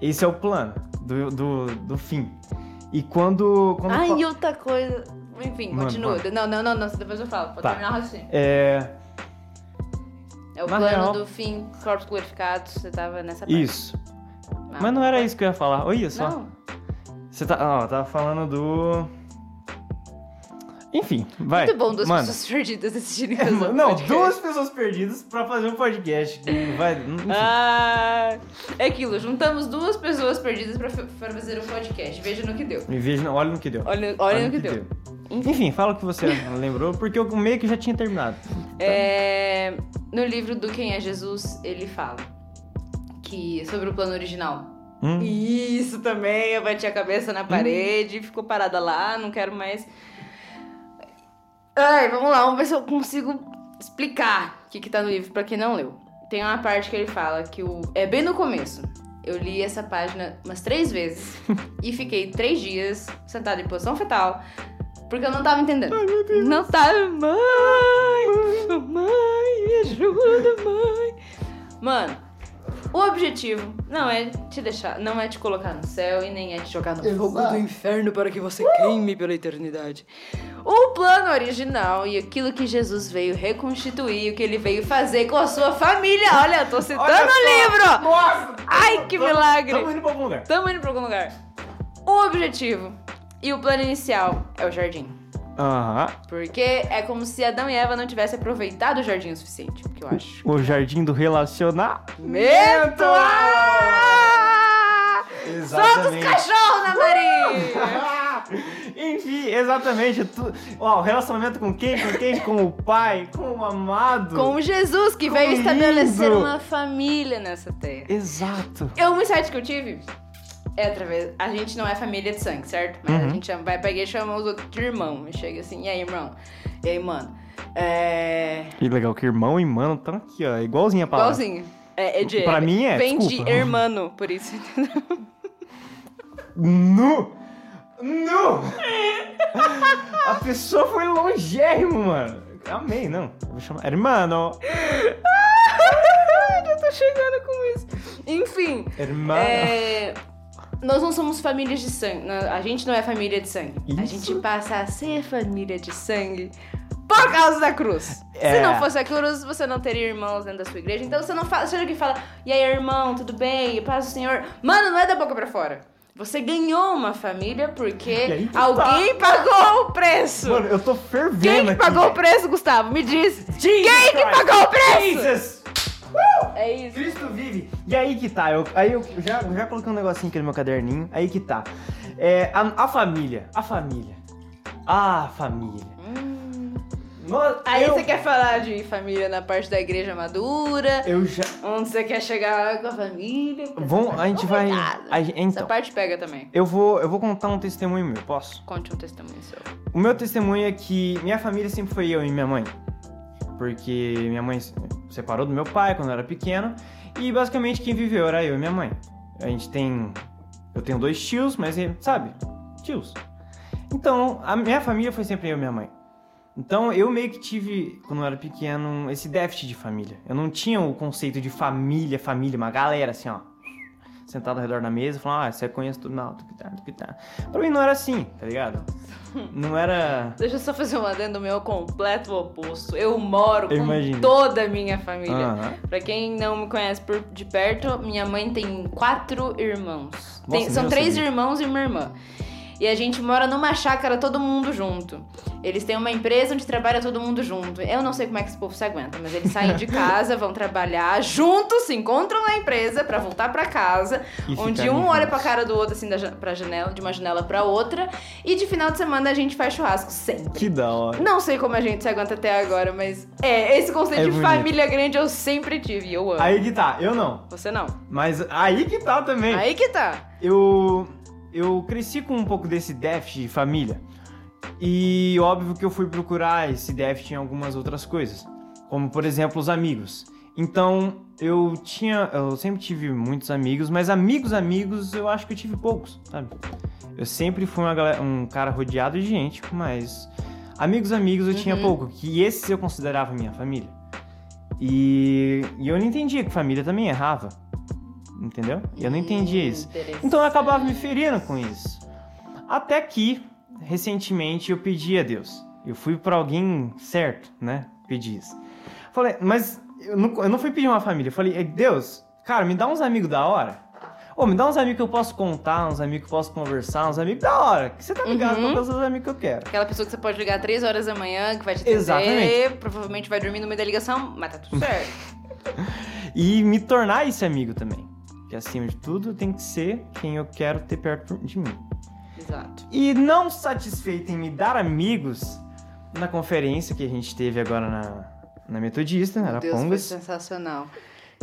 Esse é o plano do, do, do fim. E quando. quando Ai, e outra coisa. Enfim, Mano, continua. Não, não, não, não, depois eu falo. Pode Tá. terminar raciocínio. É. É o Na plano real- do fim, corpos glorificados. Você tava nessa parte. Isso. Mas não era isso que eu ia falar. Olha só. Não. Você tá. Ó, tava falando do. Enfim, vai. Muito bom duas Mano. pessoas perdidas assistindo É, esse mano, não, podcast. duas pessoas perdidas pra fazer um podcast. Vai. Enfim. Ah, é aquilo, juntamos duas pessoas perdidas pra, pra fazer um podcast. Veja no que deu. Me veja, olha no que deu. Olha, olha no que deu. Enfim, fala o que você lembrou, porque eu meio que já tinha terminado. É, no livro do Quem é Jesus, ele fala que sobre o plano original. Hum? Isso também, eu bati a cabeça na parede, ficou parada lá, não quero mais. Ai, vamos lá, vamos ver se eu consigo explicar o que, que tá no livro pra quem não leu. Tem uma parte que ele fala que o. É bem no começo. Eu li essa página umas três vezes e fiquei três dias sentada em posição fetal porque eu não tava entendendo. Não tava. Mãe! Mãe, me ajuda, mãe! Mano, o objetivo não é te deixar, não é te colocar no céu e nem é te jogar no fogo do inferno para que você queime pela eternidade. O plano original e aquilo que Jesus veio reconstituir, o que ele veio fazer com a sua família. Olha, eu tô citando Olha o livro! Nossa! Ai, que Tamo- milagre! Tamo indo pra algum lugar. Tamo indo pra algum lugar. O objetivo e o plano inicial é o jardim. Aham. Porque é como se Adão e Eva não tivessem aproveitado o jardim o suficiente, que eu acho. O jardim do relacionamento. Mento! Ah! Solta os Exatamente. cachorros, Ana Maria! Enfim, exatamente. Tu... Ó, o relacionamento com quem? Com quem? Com o pai, com o amado. Com Jesus, que Com veio estabelecer lindo. uma família nessa terra. Exato. Eu, um insight que eu tive é através. A gente não é família de sangue, certo? Mas Uhum. a gente chama- vai pra igreja e chama os outros de irmão. E chega assim, e aí, irmão? E aí, mano? É. E legal que irmão e mano estão aqui, ó. Igualzinho a palavra. Igualzinho. É, é de. Pra mim é, Vem desculpa. de hermano, por isso, entendeu? Nu! Nu! a pessoa foi longérrimo, mano. Amei, não. Eu vou chamar. Hermano! Já tô chegando com isso. Enfim. Hermano. É, Nós não somos famílias de sangue. Não, A gente não é família de sangue. A Isso. gente passa a ser família de sangue por causa da cruz. É. Se não fosse a cruz, você não teria irmãos dentro da sua igreja. Então você não fala. Seja que fala, e aí, irmão, tudo bem? Paz do Senhor. Mano, não é da boca pra fora. Você ganhou uma família porque que alguém pagou o preço. Mano, eu tô fervendo Quem que aqui. pagou o preço, Gustavo? Me diz. Jesus Quem que Christ. pagou o preço? Jesus! É isso. Cristo vive. E aí que tá, eu, aí eu já, já coloquei um negocinho aqui no meu caderninho, aí que tá. É, a, a família, a família, a família. Nós- Aí eu, você quer falar de família na parte da igreja madura, Eu já... onde você quer chegar com a família. Vamos, a gente vai... A gente- Essa então, parte pega também. eu vou, eu vou contar um testemunho meu, posso? Conte um testemunho seu. O meu testemunho é que minha família sempre foi eu e minha mãe. Porque minha mãe separou do meu pai quando eu era pequeno. E basicamente quem viveu era eu e minha mãe. A gente tem. Eu tenho dois tios, mas sabe? Tios. Então, a minha família foi sempre eu e minha mãe. Então, eu meio que tive, quando eu era pequeno, esse déficit de família. Eu não tinha o conceito de família, família, uma galera assim, ó. Sentado ao redor da mesa, falando, ah, você conhece tudo, não, tu que tá, tu que tá. Pra mim não era assim, tá ligado? Não era. Deixa eu só fazer um adendo meu completo oposto. Eu moro Eu com imagino. toda a minha família. Aham. Pra quem não me conhece por de perto, minha mãe tem quatro irmãos. Tem- Nossa, são nem eu três sabia. irmãos e uma irmã. E a gente mora numa chácara todo mundo junto. Eles têm uma empresa onde trabalha todo mundo junto. Eu não sei como é que esse povo se aguenta, mas eles saem de casa, vão trabalhar juntos, se encontram na empresa pra voltar pra casa, E onde um olha pra juntos. cara do outro assim da pra janela, de uma janela pra outra, e de final de semana a gente faz churrasco sempre. Que da hora. Não sei como a gente se aguenta até agora, mas é, esse conceito É de bonito. família grande eu sempre tive e eu amo. Aí que tá, eu não. Você não. Mas aí que tá também. Aí que tá. Eu, eu cresci com um pouco desse déficit de família. E óbvio que eu fui procurar esse déficit em algumas outras coisas. Como, por exemplo, os amigos. Então, eu tinha. Eu sempre tive muitos amigos, mas amigos, amigos, eu acho que eu tive poucos, sabe? Eu sempre fui galera- um cara rodeado de gente, mas. Amigos, amigos eu tinha Uhum. pouco, que esses eu considerava minha família. E, e eu não entendia que família também errava. Entendeu? Eu não entendia isso. Então eu acabava me ferindo com isso. Até que, recentemente, eu pedi a Deus. Eu fui pra alguém certo, né? Pedi isso. Falei, mas eu não, eu não fui pedir uma família. Eu falei, Deus, cara, me dá uns amigos da hora. Ô, me dá uns amigos que eu posso contar, uns amigos que eu posso conversar, uns amigos da hora. Que você tá ligado Uhum. com todos os amigos que eu quero. Aquela pessoa que você pode ligar 3 horas da manhã, que vai te atender, Exatamente. provavelmente vai dormir no meio da ligação, mas tá tudo certo. E me tornar esse amigo também. Que acima de tudo tem que ser quem eu quero ter perto de mim. Exato. E não satisfeito em me dar amigos, na conferência que a gente teve agora na, na Metodista, na Meu Deus, foi Arapongas, sensacional.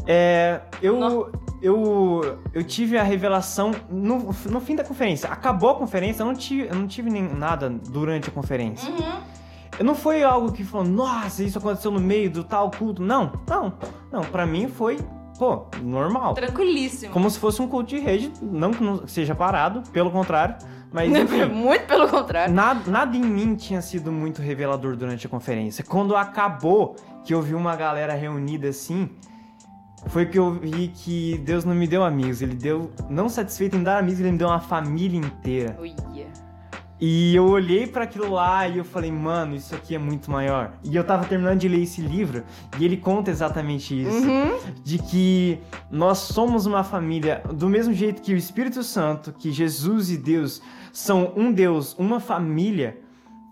é, eu, eu, eu tive a revelação no, no fim da conferência. Acabou a conferência, eu não tive, eu não tive nem nada durante a conferência. Uhum. Não foi algo que falou, nossa, isso aconteceu no meio do tal culto. Não, não, não. Pra mim foi, pô, normal. Tranquilíssimo. Como se fosse um culto de rede, não que não seja parado, pelo contrário. Mas enfim, Muito pelo contrário. nada, nada em mim tinha sido muito revelador durante a conferência. Quando acabou, que eu vi uma galera reunida assim, foi que eu vi que Deus não me deu amigos. Ele deu, não satisfeito em dar amigos, ele me deu uma família inteira. Uia. E eu olhei pra aquilo lá e eu falei, mano, isso aqui é muito maior. E eu tava terminando de ler esse livro e ele conta exatamente isso. Uhum. De que nós somos uma família, do mesmo jeito que o Espírito Santo, que Jesus e Deus são um Deus, uma família,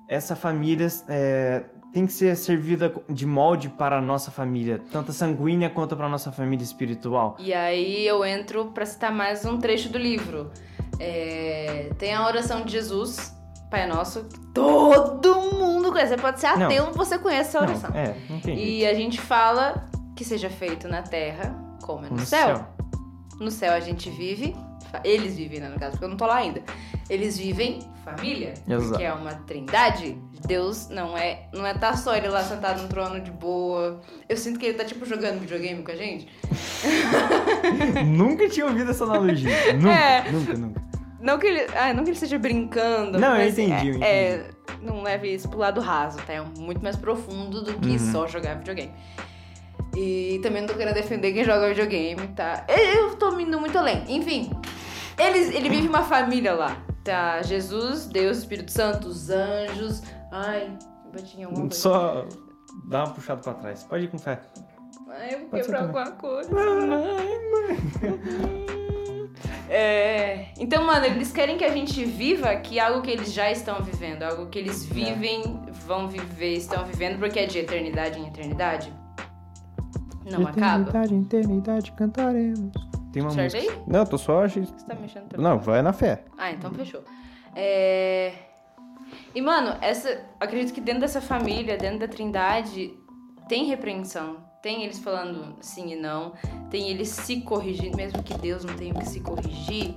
essa família é, tem que ser servida de molde para a nossa família, tanto sanguínea quanto para a nossa família espiritual. E aí eu entro pra citar mais um trecho do livro. É, tem a oração de Jesus, Pai Nosso, todo mundo conhece. Você pode ser Não. ateu, você conhece essa oração. Não, é, não tem jeito. E a gente fala que seja feito na terra como é no, céu. No céu a gente vive, eles vivem, né, no caso, porque eu não tô lá ainda. Eles vivem família, Exato. porque é uma trindade. Deus não é, não é tá só ele lá sentado no trono de boa. Eu sinto que ele tá tipo jogando videogame com a gente. nunca tinha ouvido essa analogia. Nunca, É. nunca, nunca. Não que ele, ah, não que ele esteja brincando, Não, eu entendi, eu é, é, não leve isso pro lado raso, tá? É muito mais profundo do que Uhum. só jogar videogame. E também não tô querendo defender quem joga videogame, tá? Eu tô indo muito além. Enfim, eles, ele vive uma família lá. Tá Jesus, Deus, Espírito Santo, os anjos. Ai, bati em alguma coisa. Só dá uma puxada pra trás. Pode ir com fé. Ai, eu vou Pode quebrar alguma coisa. É, então, mano, eles querem que a gente viva aqui algo que eles já estão vivendo, algo que eles vivem, vão viver, estão vivendo, porque é de eternidade em eternidade. Não acaba. Eternidade, eternidade, cantaremos. Tem uma Certo música. aí? Não, eu tô só... Você tá mexendo Não, vai na fé. Ah, então fechou. É... E, mano, essa. Acredito que dentro dessa família, dentro da trindade, tem repreensão. Tem eles falando sim e não. Tem eles se corrigindo, mesmo que Deus não tenha o que se corrigir.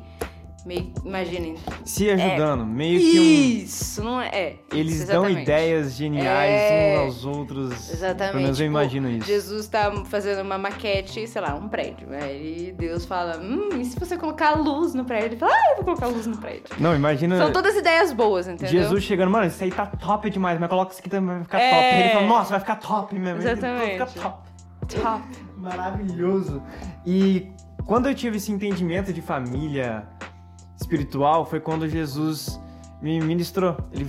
Meio, imaginem. Se ajudando, meio que um... Isso, não é? é Eles isso, dão ideias geniais É. uns aos outros. Exatamente. Pelo menos eu Tipo, imagino isso. Jesus tá fazendo uma maquete, sei lá, um prédio. Aí Deus fala, hum, e se você colocar luz no prédio? Ele fala, ah, eu vou colocar luz no prédio. Não, imagina São todas ideias boas, entendeu? Jesus chegando, mano, isso aí tá top demais, mas coloca isso aqui também, vai ficar É. top. Ele fala, nossa, vai ficar top mesmo. Exatamente. Vai ficar top. Top. Maravilhoso. E quando eu tive esse entendimento de família espiritual, foi quando Jesus me ministrou. Ele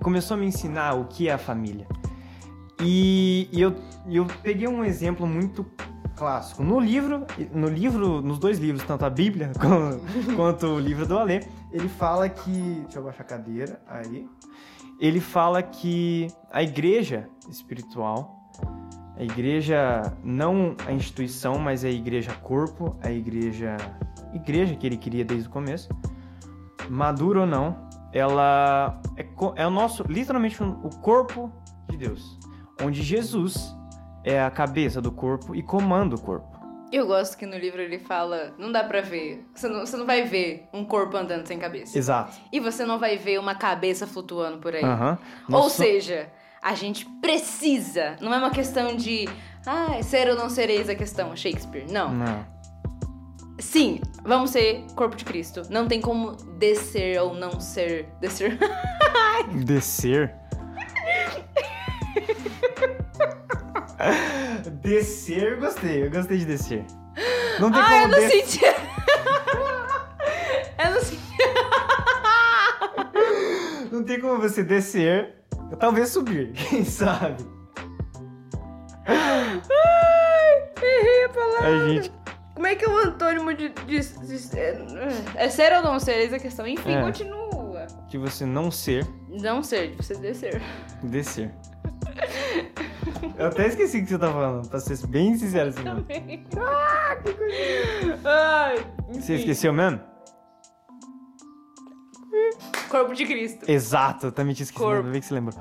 começou a me ensinar o que é a família. E, e eu, eu peguei um exemplo muito clássico. No livro, no livro, nos dois livros, tanto a Bíblia quanto, quanto o livro do Alê, ele fala que. Deixa eu baixar a cadeira. Aí. Ele fala que a igreja espiritual a igreja, não a instituição, mas a igreja corpo, a igreja. Igreja que ele queria desde o começo, madura ou não, ela é, é o nosso, literalmente, o corpo de Deus. Onde Jesus é a cabeça do corpo e comanda o corpo. Eu gosto que no livro ele fala, não dá pra ver, você não, você não vai ver um corpo andando sem cabeça. Exato. E você não vai ver uma cabeça flutuando por aí. Aham. Ou seja, a gente precisa, não é uma questão de, ah, ser ou não sereis a questão, Shakespeare. Não. Não. Sim, vamos ser corpo de Cristo. Não tem como descer ou não ser. Descer. Descer. descer, gostei. Eu gostei de descer. Não tem Ah, como eu não senti. eu não senti. Não tem como você descer, talvez subir, quem sabe? Errei a palavra. A gente. Como é que o antônimo de. de- de- é, é ser ou não ser? Eis a questão. Enfim, É. continua. Que você não ser, Não ser, de você descer. descer. Eu até esqueci o que você tá falando, pra ser bem sincero assim. mano. ah, que coisa. Ai. Você esqueceu mesmo? Corpo de Cristo. Exato, eu também tinha esquecido, Corpo. bem que você lembrou.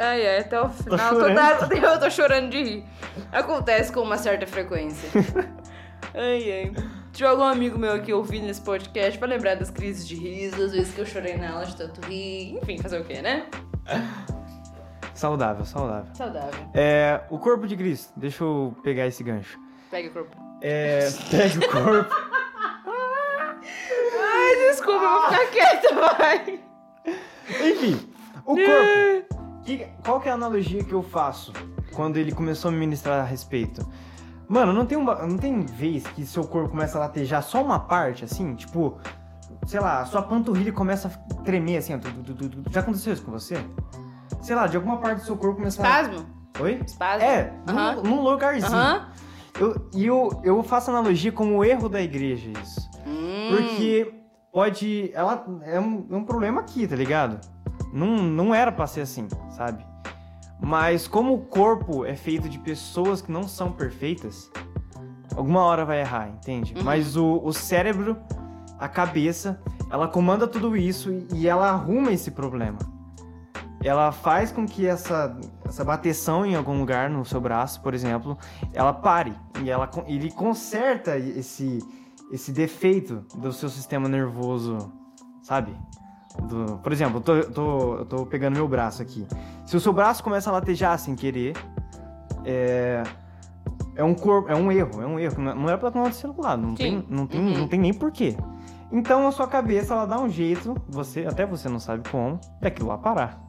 Ai, ai, até o final. chorando. Toda... Eu tô chorando de rir. Acontece com uma certa frequência. ai, ai. Tinha algum amigo meu aqui ouvindo esse podcast pra lembrar das crises de riso, às vezes que eu chorei na aula de tanto rir. Enfim, fazer o quê, né? Saudável, saudável. Saudável. É, o corpo de Cristo, deixa eu pegar esse gancho. Pega o corpo. É, pega o corpo. Ai, desculpa, eu vou ficar quieta, vai. Enfim, o corpo. Que- qual que é a analogia que eu faço quando ele começou a me ministrar a respeito? Mano, não tem, uma, não tem vez que seu corpo começa a latejar só uma parte, assim? Tipo, sei lá, a sua panturrilha começa a tremer, assim, ó. Já aconteceu isso com você? Sei lá, de alguma parte do seu corpo começa a... Espasmo? Oi? Espasmo? É, Aham. num, num lugarzinho. Aham. Eu- E eu, eu faço analogia com o erro da igreja, isso. Hum. Porque pode. Ela é um, é um problema aqui, tá ligado? Não, não era pra ser assim, sabe? Mas como o corpo é feito de pessoas que não são perfeitas, alguma hora vai errar, entende? Uhum. Mas o, o cérebro, a cabeça, ela comanda tudo isso e ela arruma esse problema. Ela faz com que essa, essa bateção em algum lugar no seu braço, por exemplo, ela pare. E ela, ele conserta esse, esse defeito do seu sistema nervoso, sabe? Do, por exemplo, eu tô, eu tô, eu tô pegando meu braço aqui. Se o seu braço começa a latejar sem querer, é, é um corpo, é um erro, é um erro. Não é pra acontecer do lado, não tem, não, tem, uhum. não tem nem porquê. Então a sua cabeça ela dá um jeito, você até você não sabe como, daquilo lá parar.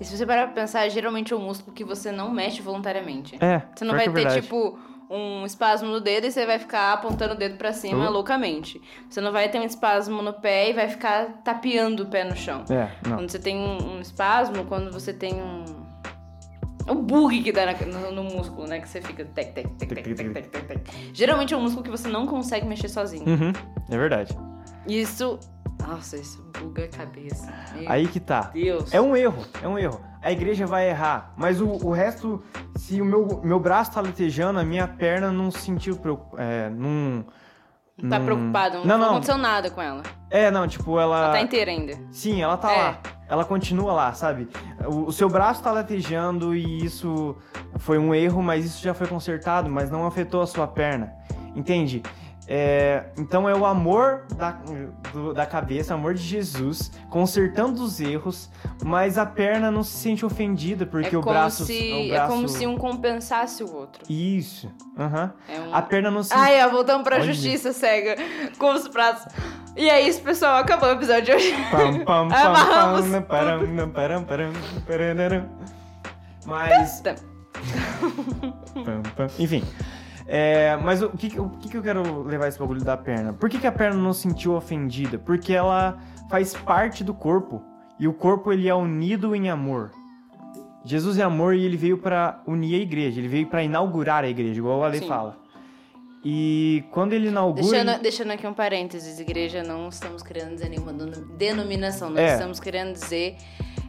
E se você parar pra pensar, geralmente é um músculo que você não mexe voluntariamente. É. Você não vai é ter, tipo, um espasmo no dedo e você vai ficar apontando o dedo para cima loucamente. Você não vai ter um espasmo no pé e vai ficar tapeando o pé no chão. É, não. Quando você tem um, um espasmo, quando você tem um. O bug que dá na, no, no, músculo, né? Que você fica tec, tec, tec, tec, tec, tec, tec, tec. Geralmente é um músculo que você não consegue mexer sozinho. Uhum, é verdade. Isso nossa, isso buga a cabeça. Meu Aí que tá. Deus. É um erro, é um erro. A igreja vai errar, mas o, o resto, se o meu, meu braço tá latejando, a minha perna não se sentiu. É, não. Não tá preocupada, não, não, não, aconteceu nada com ela. É, não, tipo, ela. Ela tá inteira ainda. Sim, ela tá é. lá. Ela continua lá, sabe? O, o, seu braço tá latejando e isso foi um erro, mas isso já foi consertado, mas não afetou a sua perna. Entende? É, então é o amor da, do, da cabeça, o amor de Jesus, consertando os erros, mas a perna não se sente ofendida porque é o, braço, se, o braço. É como se um compensasse o outro. Isso. Uhum. É um... A perna não se. Ai, voltamos pra Olha. justiça cega com os pratos. E é isso, pessoal. Acabou o episódio de hoje. Pam, pam, Amarramos. Mas. Enfim. É, mas o que, o que, eu quero levar esse bagulho da perna? Por que, que a perna não se sentiu ofendida? Porque ela faz parte do corpo. E o corpo ele é unido em amor. Jesus é amor e ele veio para unir a igreja. Ele veio para inaugurar a igreja, igual a lei fala. E quando ele inaugura. Deixando, deixando, aqui um parênteses: igreja não estamos querendo dizer nenhuma denominação, nós é. estamos querendo dizer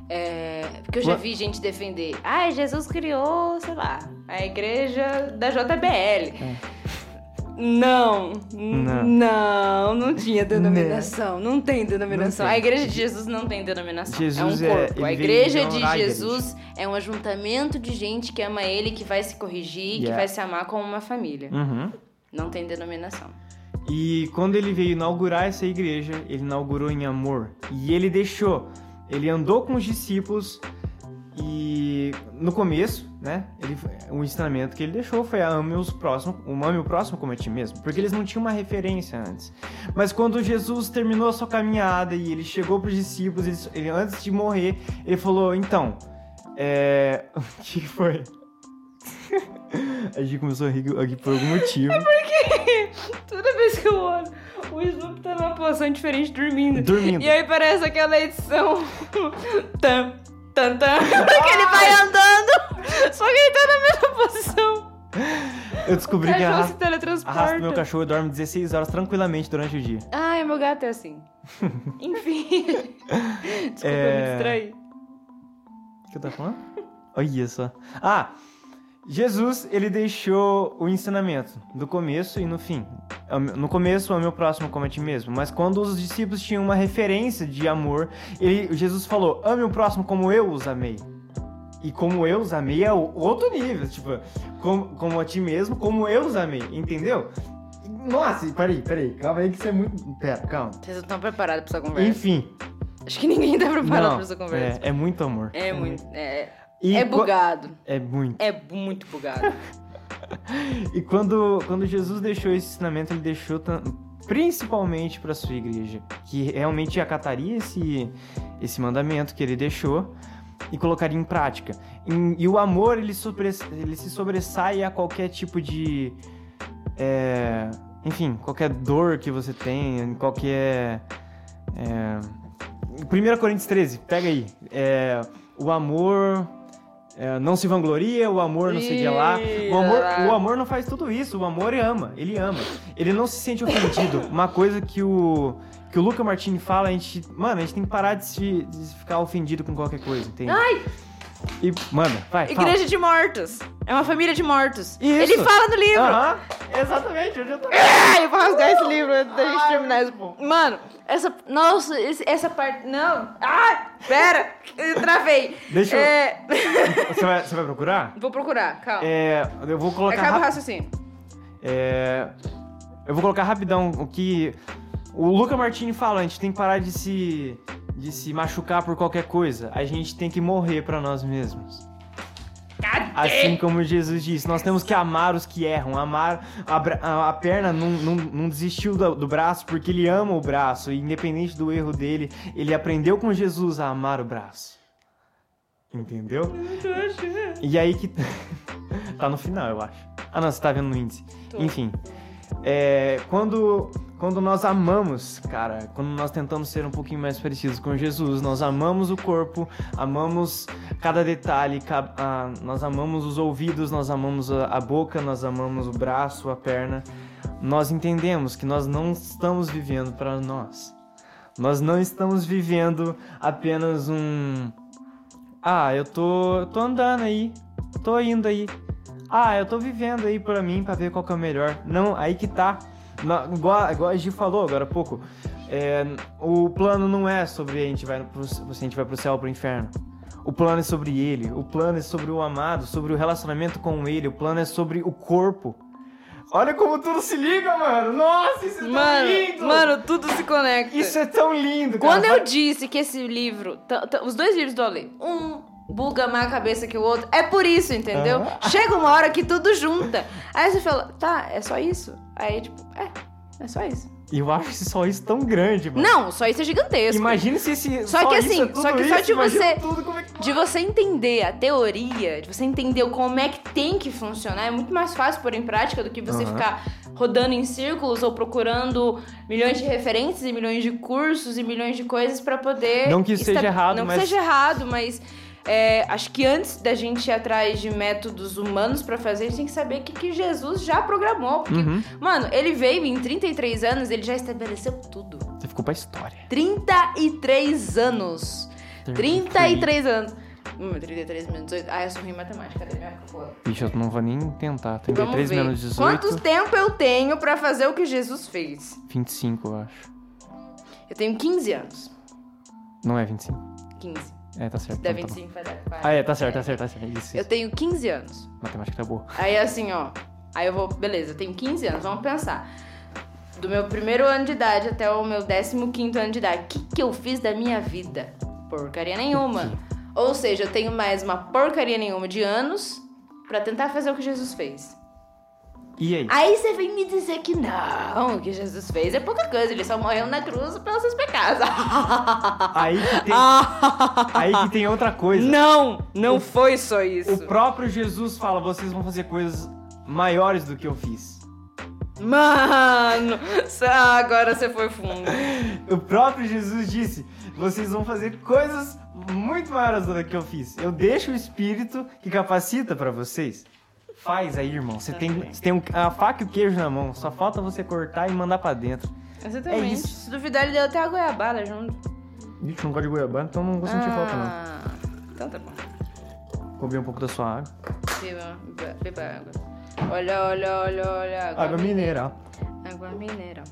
é, porque eu já vi gente defender. Ah, Jesus criou, sei lá, a igreja da JBL. É. Não, não, não, não tinha denominação, não, não tem denominação. Não. A igreja de Jesus não tem denominação. Jesus é um corpo. É, a igreja de Jesus é um ajuntamento de gente que ama ele, que vai se corrigir, yeah. que vai se amar como uma família. Uhum. Não tem denominação. E quando ele veio inaugurar essa igreja, ele inaugurou em amor. E ele deixou ele andou com os discípulos e no começo, né, ele, o ensinamento que ele deixou foi ame os próximos, ame o próximo como a ti mesmo, porque eles não tinham uma referência antes. Mas quando Jesus terminou a sua caminhada e ele chegou para os discípulos, ele, ele, antes de morrer, ele falou: então, é, o que foi? a gente começou a rir aqui por algum motivo. É porque toda vez que eu olho o Snoop tá numa posição diferente dormindo. Dormindo. E aí parece aquela edição. tan, tan, tan. que ele vai andando, só que ele tá na mesma posição. Eu descobri que arrasta, se teletransporta. arrasta meu cachorro e dorme 16 horas tranquilamente durante o dia. Ai, meu gato é assim. Enfim. Desculpa, é... me distraí. O que eu tava falando? Olha só. Ah, Jesus, ele deixou o ensinamento do começo e no fim. No começo, é o próximo como a ti mesmo. Mas quando os discípulos tinham uma referência de amor, ele, Jesus falou: ame o próximo como eu os amei. E como eu os amei é outro nível. Tipo, como, como a ti mesmo, como eu os amei. Entendeu? Nossa, peraí, peraí. Calma aí que você é muito. Pera, calma. Vocês não estão preparados pra essa conversa. Enfim. Acho que ninguém tá preparado não, pra essa conversa. É, é muito amor. É, é muito. É... E é bugado. É muito. É muito bugado. e quando, quando Jesus deixou esse ensinamento, ele deixou principalmente para sua igreja, que realmente acataria esse, esse mandamento que ele deixou e colocaria em prática. E, e o amor, ele, sobre, ele se sobressai a qualquer tipo de. É, enfim, qualquer dor que você tem, qualquer. É, 1 Coríntios 13, pega aí. É, o amor é, não se vangloria, o amor não sei o que lá. O amor, o amor não faz tudo isso, o amor ama, ele ama. Ele não se sente ofendido. Uma coisa que o que o Luca Martini fala, a gente, mano, a gente tem que parar de, se, de ficar ofendido com qualquer coisa, entende? Ai! E manda, vai. fala. Igreja de mortos. É uma família de mortos. Isso. Ele fala no livro. Aham, exatamente, onde eu tô. Ah, eu vou rasgar esse livro antes da gente Ai, terminar isso. Mano, essa. Nossa, esse- essa parte. Não! Ai! Pera! Eu travei. Deixa eu- É, Você vai, você vai procurar? Vou procurar, calma. É, eu vou colocar. Acaba o raciocínio. É, eu vou colocar rapidão o que o Luca Martini fala, a gente tem que parar de se de se machucar por qualquer coisa. A gente tem que morrer pra nós mesmos. Cadê? Assim como Jesus disse, nós temos que amar os que erram. Amar a, a- a perna não, não, não desistiu do, do braço porque ele ama o braço. E independente do erro dele, ele aprendeu com Jesus a amar o braço. Entendeu? E aí que. tá no final, eu acho. Ah, não, você tá vendo no índice. Tô. Enfim. É, quando, quando nós amamos, cara, quando nós tentamos ser um pouquinho mais parecidos com Jesus, nós amamos o corpo, amamos cada detalhe, ca- a- nós amamos os ouvidos, nós amamos a, boca, nós amamos o braço, a perna. Nós entendemos que nós não estamos vivendo para nós. Nós não estamos vivendo apenas um. Ah, eu tô, tô andando aí, tô indo aí. Ah, eu tô vivendo aí pra mim pra ver qual que é o melhor. Não, aí que tá. Na- igual, igual a Gi falou agora há pouco. é, o plano não é sobre a gente vai pro, se a gente vai pro céu ou pro inferno. O plano é sobre ele. O plano é sobre o amado, sobre o relacionamento com ele. O plano é sobre o corpo. Olha como tudo se liga, mano. Nossa, isso é tão Mano, lindo. mano, tudo se conecta. Isso é tão lindo, cara. Quando eu disse que esse livro, os dois livros do Ale, um buga mais a cabeça que o outro, é por isso, entendeu? Aham. Chega uma hora que tudo junta. Aí você fala, tá, é só isso? Aí, tipo, é, é só isso. E eu acho esse só isso tão grande, mano. Não, só isso é gigantesco. Imagina se esse. Só que isso assim, é só que só de você- tudo como é que- De você entender a teoria, de você entender como é que tem que funcionar, é muito mais fácil pôr em prática do que você Aham. ficar rodando em círculos ou procurando milhões de referências e milhões de cursos e milhões de coisas pra poder. Não que isso seja errado, Não mas- que seja errado, mas. É, acho que antes da gente ir atrás de métodos humanos pra fazer, a gente tem que saber o que, que Jesus já programou. Porque, Uhum. mano, ele veio em 33 anos, ele já estabeleceu tudo. Você ficou pra história. 33 anos. 33 anos. Hum, 33 menos 18. Ah, eu sou ruim em matemática, cadê minha calculadora? Bicho, eu não vou nem tentar. Vamos 33 ver. menos 18. Quanto tempo eu tenho pra fazer o que Jesus fez? 25, eu acho. Eu tenho 15 anos. Não é 25. 15. É, tá certo. Se der então tá bom. 25, vai dar 40. Ah, é, tá certo, tá certo, tá certo. Isso, Eu isso. tenho 15 anos. Matemática tá boa. Aí assim, ó. Aí eu vou. Beleza, eu tenho 15 anos, vamos pensar. Do meu primeiro ano de idade até o meu 15 ano de idade. O que, que eu fiz da minha vida? Porcaria nenhuma. Ou seja, eu tenho mais uma porcaria nenhuma de anos pra tentar fazer o que Jesus fez. E aí? Aí você vem me dizer que não, o que Jesus fez é pouca coisa, ele só morreu na cruz pelos seus pecados. Aí que tem, aí que tem outra coisa. não, não foi só isso. O próprio Jesus fala: vocês vão fazer coisas maiores do que eu fiz. Mano, só agora você foi fundo. O próprio Jesus disse: vocês vão fazer coisas muito maiores do que eu fiz. Eu deixo o Espírito que capacita pra vocês. Faz aí, irmão. Você tem, você tem um- a faca e o queijo na mão. Só falta você cortar e mandar pra dentro. Exatamente. É isso. Se duvidar, ele deu até a goiabada junto. Ixi, não gosto de goiabada, então não vou sentir falta, não. Ah, Então tá bom. Comer um pouco da sua água. Beba, beba, água. Olha, olha, olha, olha. Água, Água mineral. Água mineira.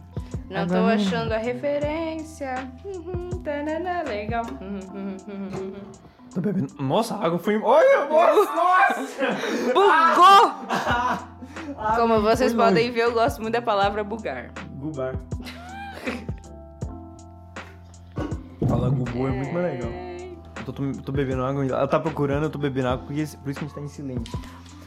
Não Água tô mineral. achando a referência. Uhum, tanana, legal. Uhum, uhum, uhum, uhum. Tô bebendo. Nossa, a água foi. Olha, nossa! nossa! Bugou! Como vocês podem ver, eu gosto muito da palavra bugar. Gubar. Falar gubu é muito mais legal. Eu tô, tô bebendo água. Ela tá procurando, eu tô bebendo água, porque por isso que a gente tá em silêncio.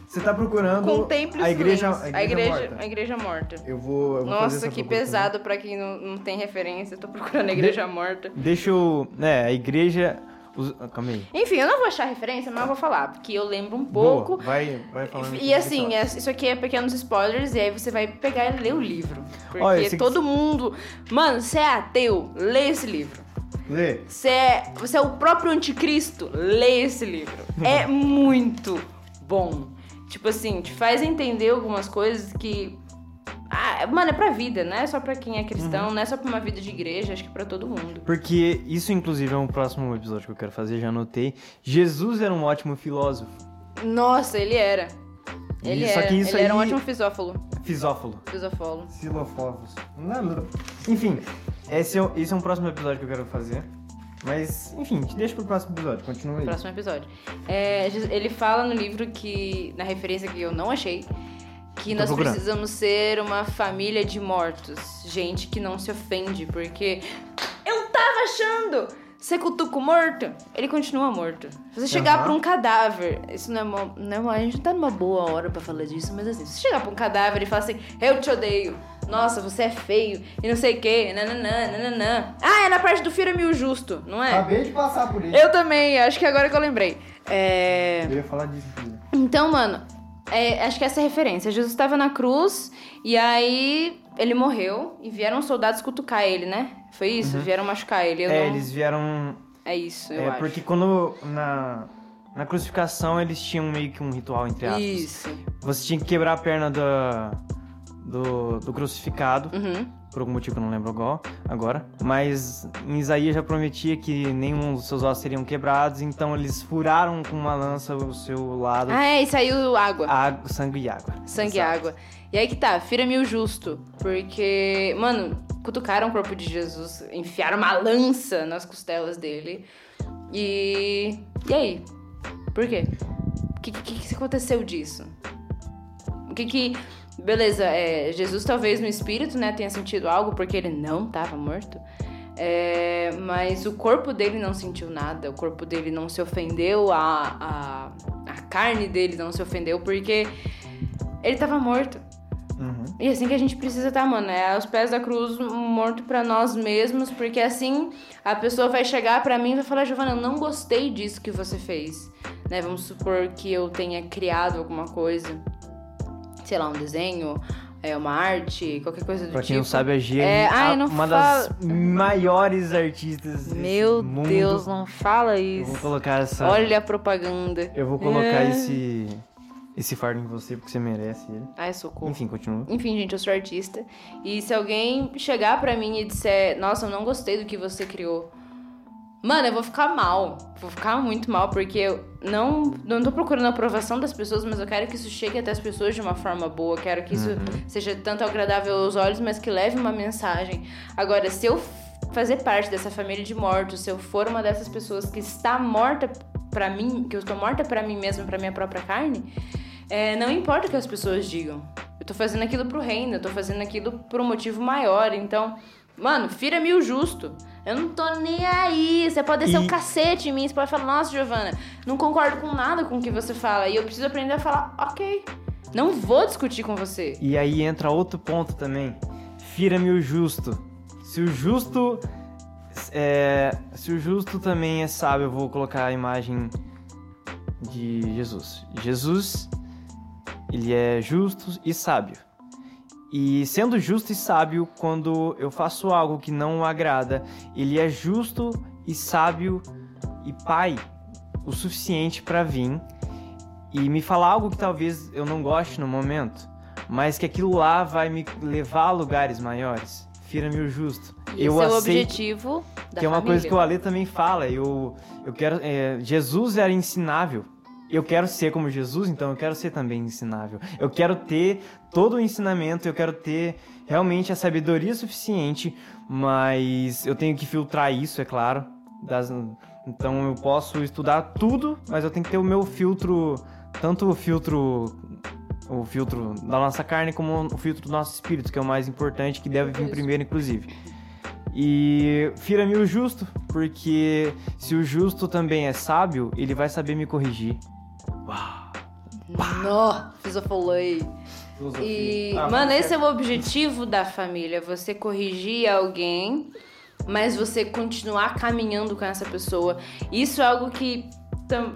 Você tá procurando Contemple a igreja, silêncio. a igreja, morta. a igreja morta. Eu vou. Eu vou Nossa, que pesado pra quem não, não tem referência. Eu tô procurando a igreja morta. também. Deixa eu. É, a igreja. Os- ah, Calma aí. Enfim, eu não vou achar referência, mas eu vou falar, porque eu lembro um pouco. Boa, vai, vai falando. E assim, é- isso aqui é pequenos spoilers, e aí você vai pegar e ler o livro. Porque Olha, todo mundo. Mano, você é ateu, lê esse livro. Lê. Você é, você é o próprio anticristo, lê esse livro. É muito bom. Tipo assim, te faz entender algumas coisas que Mano, é pra vida, não é só pra quem é Uhum. cristão, não é só pra uma vida de igreja, acho que é pra todo mundo. Porque isso, inclusive, é um próximo episódio que eu quero fazer, já anotei. Jesus era um ótimo filósofo. Nossa, ele era. Ele Só era. que isso ele era um aí- ótimo fisófilo. Fisófilo. Fisófilo. Silofófos. Enfim, esse é, esse é um próximo episódio que eu quero fazer. Mas, enfim, te deixa pro próximo episódio. Continua aí. Próximo episódio. É, ele fala no livro que, na referência que eu não achei, que Tô nós procurando. precisamos ser uma família de mortos. Gente que não se ofende, porque eu tava achando. Você cutuca o morto, ele continua morto. Se você chegar Aham. pra um cadáver, isso não é, uma, não é uma- A gente não tá numa boa hora pra falar disso, mas assim, se você chegar pra um cadáver e falar assim, eu te odeio, nossa, você é feio, e não sei o que, nananã, nananã. Ah, é na parte do Fira-me o Justo, não é? Acabei de passar por isso. Eu também, acho que agora que eu lembrei. É... Eu ia falar disso. Então, mano, é, acho que essa é a referência. Jesus estava na cruz e aí ele morreu e vieram os soldados cutucar ele, né? Foi isso? Vieram machucar ele. Eu É, não- eles vieram. É isso, eu É, acho. porque quando. Na, na crucificação eles tinham meio que um ritual entre aspas. Isso. Você tinha que quebrar a perna da, do, do crucificado. Uhum. Por algum motivo que eu não lembro agora, agora. Mas em Isaías já prometia que nenhum dos seus ossos seriam quebrados, então eles furaram com uma lança o seu lado, Ah, é, e saiu água. água, sangue e água. Sangue e água. E aí que tá, fira-me o justo. Porque, mano, cutucaram o corpo de Jesus, enfiaram uma lança nas costelas dele. E. E aí? Por quê? O que, que, que aconteceu disso? O que que. Beleza, é, Jesus talvez no espírito, né, tenha sentido algo porque ele não tava morto. É, mas o corpo dele não sentiu nada, o corpo dele não se ofendeu, a, a, a carne dele não se ofendeu porque ele tava morto. Uhum. E assim que a gente precisa estar, mano, é aos pés da cruz, morto pra nós mesmos, porque assim a pessoa vai chegar pra mim e vai falar, Giovana, eu não gostei disso que você fez. Né? Vamos supor que eu tenha criado alguma coisa, sei lá, um desenho, é, uma arte, qualquer coisa do Pra tipo. quem não sabe, a Gia É, é ai, a- uma fala- das maiores artistas Meu mundo. Deus, não fala Eu isso. vou colocar essa... Olha a propaganda. Eu vou colocar É. esse, esse fardo em você, porque você merece ele. Ai, socorro. Enfim, continua. Enfim, gente, eu sou artista. E se alguém chegar pra mim e disser, nossa, eu não gostei do que você criou. Mano, eu vou ficar mal. Vou ficar muito mal, porque eu não, não tô procurando a aprovação das pessoas, mas eu quero que isso chegue até as pessoas de uma forma boa. Quero que isso seja tanto agradável aos olhos, mas que leve uma mensagem. Agora, se eu fazer parte dessa família de mortos, se eu for uma dessas pessoas que está morta pra mim, que eu estou morta pra mim mesma, pra minha própria carne, é, não importa o que as pessoas digam. Eu tô fazendo aquilo pro reino, eu tô fazendo aquilo por um motivo maior. Então, mano, fira-me o justo. Eu não tô nem aí. Você pode descer E- o cacete em mim. Você pode falar, nossa, Giovana, não concordo com nada com o que você fala. E eu preciso aprender a falar, ok. Não vou discutir com você. E aí entra outro ponto também. Fira-me o justo. Se o justo. é, se o justo também é sábio, eu vou colocar a imagem de Jesus. Jesus, ele é justo e sábio. E sendo justo e sábio, quando eu faço algo que não o agrada, ele é justo e sábio e pai o suficiente para vir e me falar algo que talvez eu não goste no momento, mas que aquilo lá vai me levar a lugares maiores. Fira-me o justo. E eu esse é o objetivo da que é uma família. coisa que o Ale também fala. Eu, eu quero. é, Jesus era ensinável. Eu quero ser como Jesus, então eu quero ser também ensinável. Eu quero ter todo o ensinamento, eu quero ter realmente a sabedoria suficiente, mas eu tenho que filtrar isso, é claro. das- então eu posso estudar tudo, mas eu tenho que ter o meu filtro, tanto o filtro o filtro da nossa carne como o filtro do nosso espírito, que é o mais importante, que deve vir primeiro, inclusive. E fira-me o justo, porque se o justo também é sábio, ele vai saber me corrigir. Nó, fisofolei. E, Ah, mano, você- esse é o objetivo da família. Você corrigir alguém, mas você continuar caminhando com essa pessoa. Isso é algo que. tam-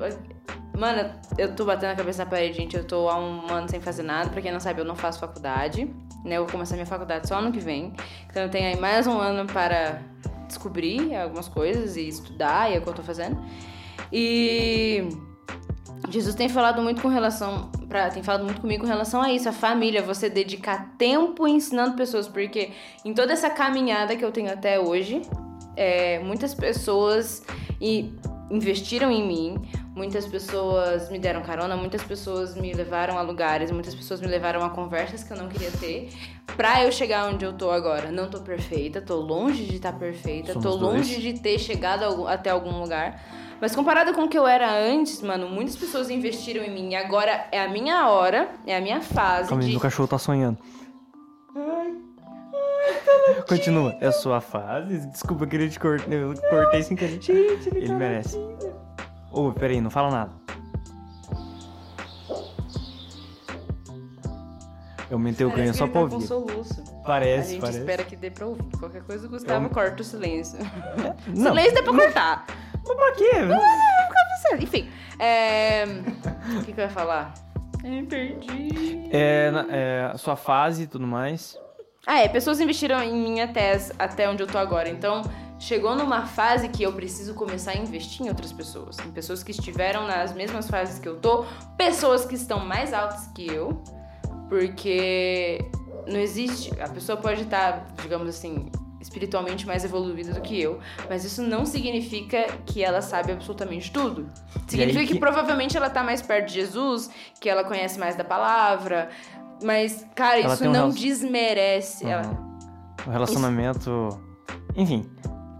Mano, eu tô batendo a cabeça na parede, gente. Eu tô há um ano sem fazer nada. Pra quem não sabe, eu não faço faculdade. Né? Eu vou começar minha faculdade só ano que vem. Então eu tenho aí mais um ano para descobrir algumas coisas e estudar, e é o que eu tô fazendo. E. Jesus tem falado muito com relação pra, tem falado muito comigo com relação a isso, a família, você dedicar tempo ensinando pessoas, porque em toda essa caminhada que eu tenho até hoje, é, muitas pessoas e investiram em mim, muitas pessoas me deram carona, muitas pessoas me levaram a lugares, muitas pessoas me levaram a conversas que eu não queria ter, pra eu chegar onde eu tô agora. Não tô perfeita, tô longe de estar tá perfeita, Somos tô longe dois. de ter chegado até algum lugar. Mas comparado com o que eu era antes, mano, muitas pessoas investiram em mim. E agora é a minha hora, é a minha fase Calma de. meu cachorro tá sonhando. Continua. É a sua fase. Desculpa, eu queria te cortar. Eu cortei sem querer. ele merece. Ô, peraí, não fala nada. Eu aumentei o ganho Parece só pra ele tá ouvir. soluço. A Parece, gente parece. espera que dê pra ouvir. Qualquer coisa, o Gustavo Eu- corta o silêncio. Não, silêncio dá pra cortar. Mas pra quê? Enfim, é... o que, que eu ia falar? Eu perdi. É, na- é, a sua fase e tudo mais. Ah, é, pessoas investiram em mim até, as- até onde eu tô agora. Então, chegou numa fase que eu preciso começar a investir em outras pessoas. Em pessoas que estiveram nas mesmas fases que eu tô, pessoas que estão mais altas que eu. Porque não existe. A pessoa pode estar, digamos assim, espiritualmente mais evoluída do que eu, mas isso não significa que ela sabe absolutamente tudo. Significa que... que- provavelmente ela tá mais perto de Jesus, que ela conhece mais da palavra. Mas, cara, Ela isso um não relacion- desmerece. ela- Uhum. O relacionamento. Enfim.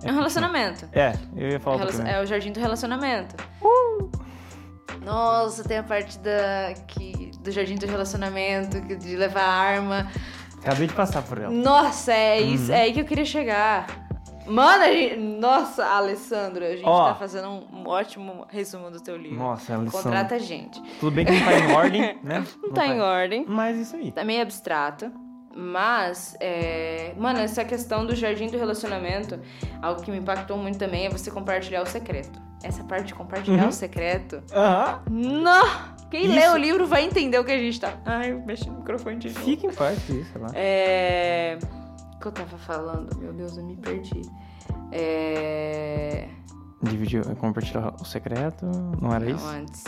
É um relacionamento. É, eu ia falar É, relacion- é o jardim do relacionamento. Nossa, tem a parte da, que, do jardim do relacionamento, que- de levar arma. Acabei de passar por ela. Nossa, é isso, Uhum. é aí que eu queria chegar. Mano, a gente, nossa, Alessandro, a gente Ó. tá fazendo um, ótimo resumo do teu livro. Nossa, Alessandro. Contrata a gente. Tudo bem que não tá em ordem, né? Não tá em ordem. Mas isso aí. Tá meio abstrato. Mas, é... mano, essa questão do jardim do relacionamento, algo que me impactou muito também é você compartilhar o secreto. Essa parte de compartilhar Uhum. o secreto. Aham. Não! Quem Isso. lê o livro vai entender o que a gente tá. Ai, eu mexi no microfone de novo. Fica em paz com isso, sei lá. É. O que eu tava falando? Meu Deus, eu me perdi. É. Dividir, compartilhar o secreto, não era Não, isso? antes.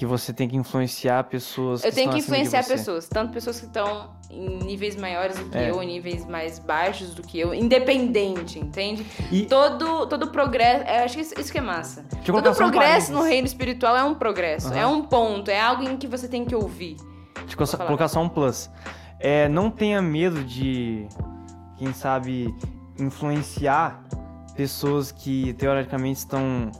Que você tem que influenciar pessoas Eu que tenho que influenciar pessoas, tanto pessoas que estão em níveis maiores do que É. eu, em níveis mais baixos do que eu, independente, entende? E Todo, todo progresso, eu acho que isso, isso que é massa. Todo progresso no reino espiritual é um progresso, Aham. é um ponto, é algo em que você tem que ouvir. Deixa eu colocar só um plus. É, não tenha medo de, quem sabe, influenciar pessoas que teoricamente estão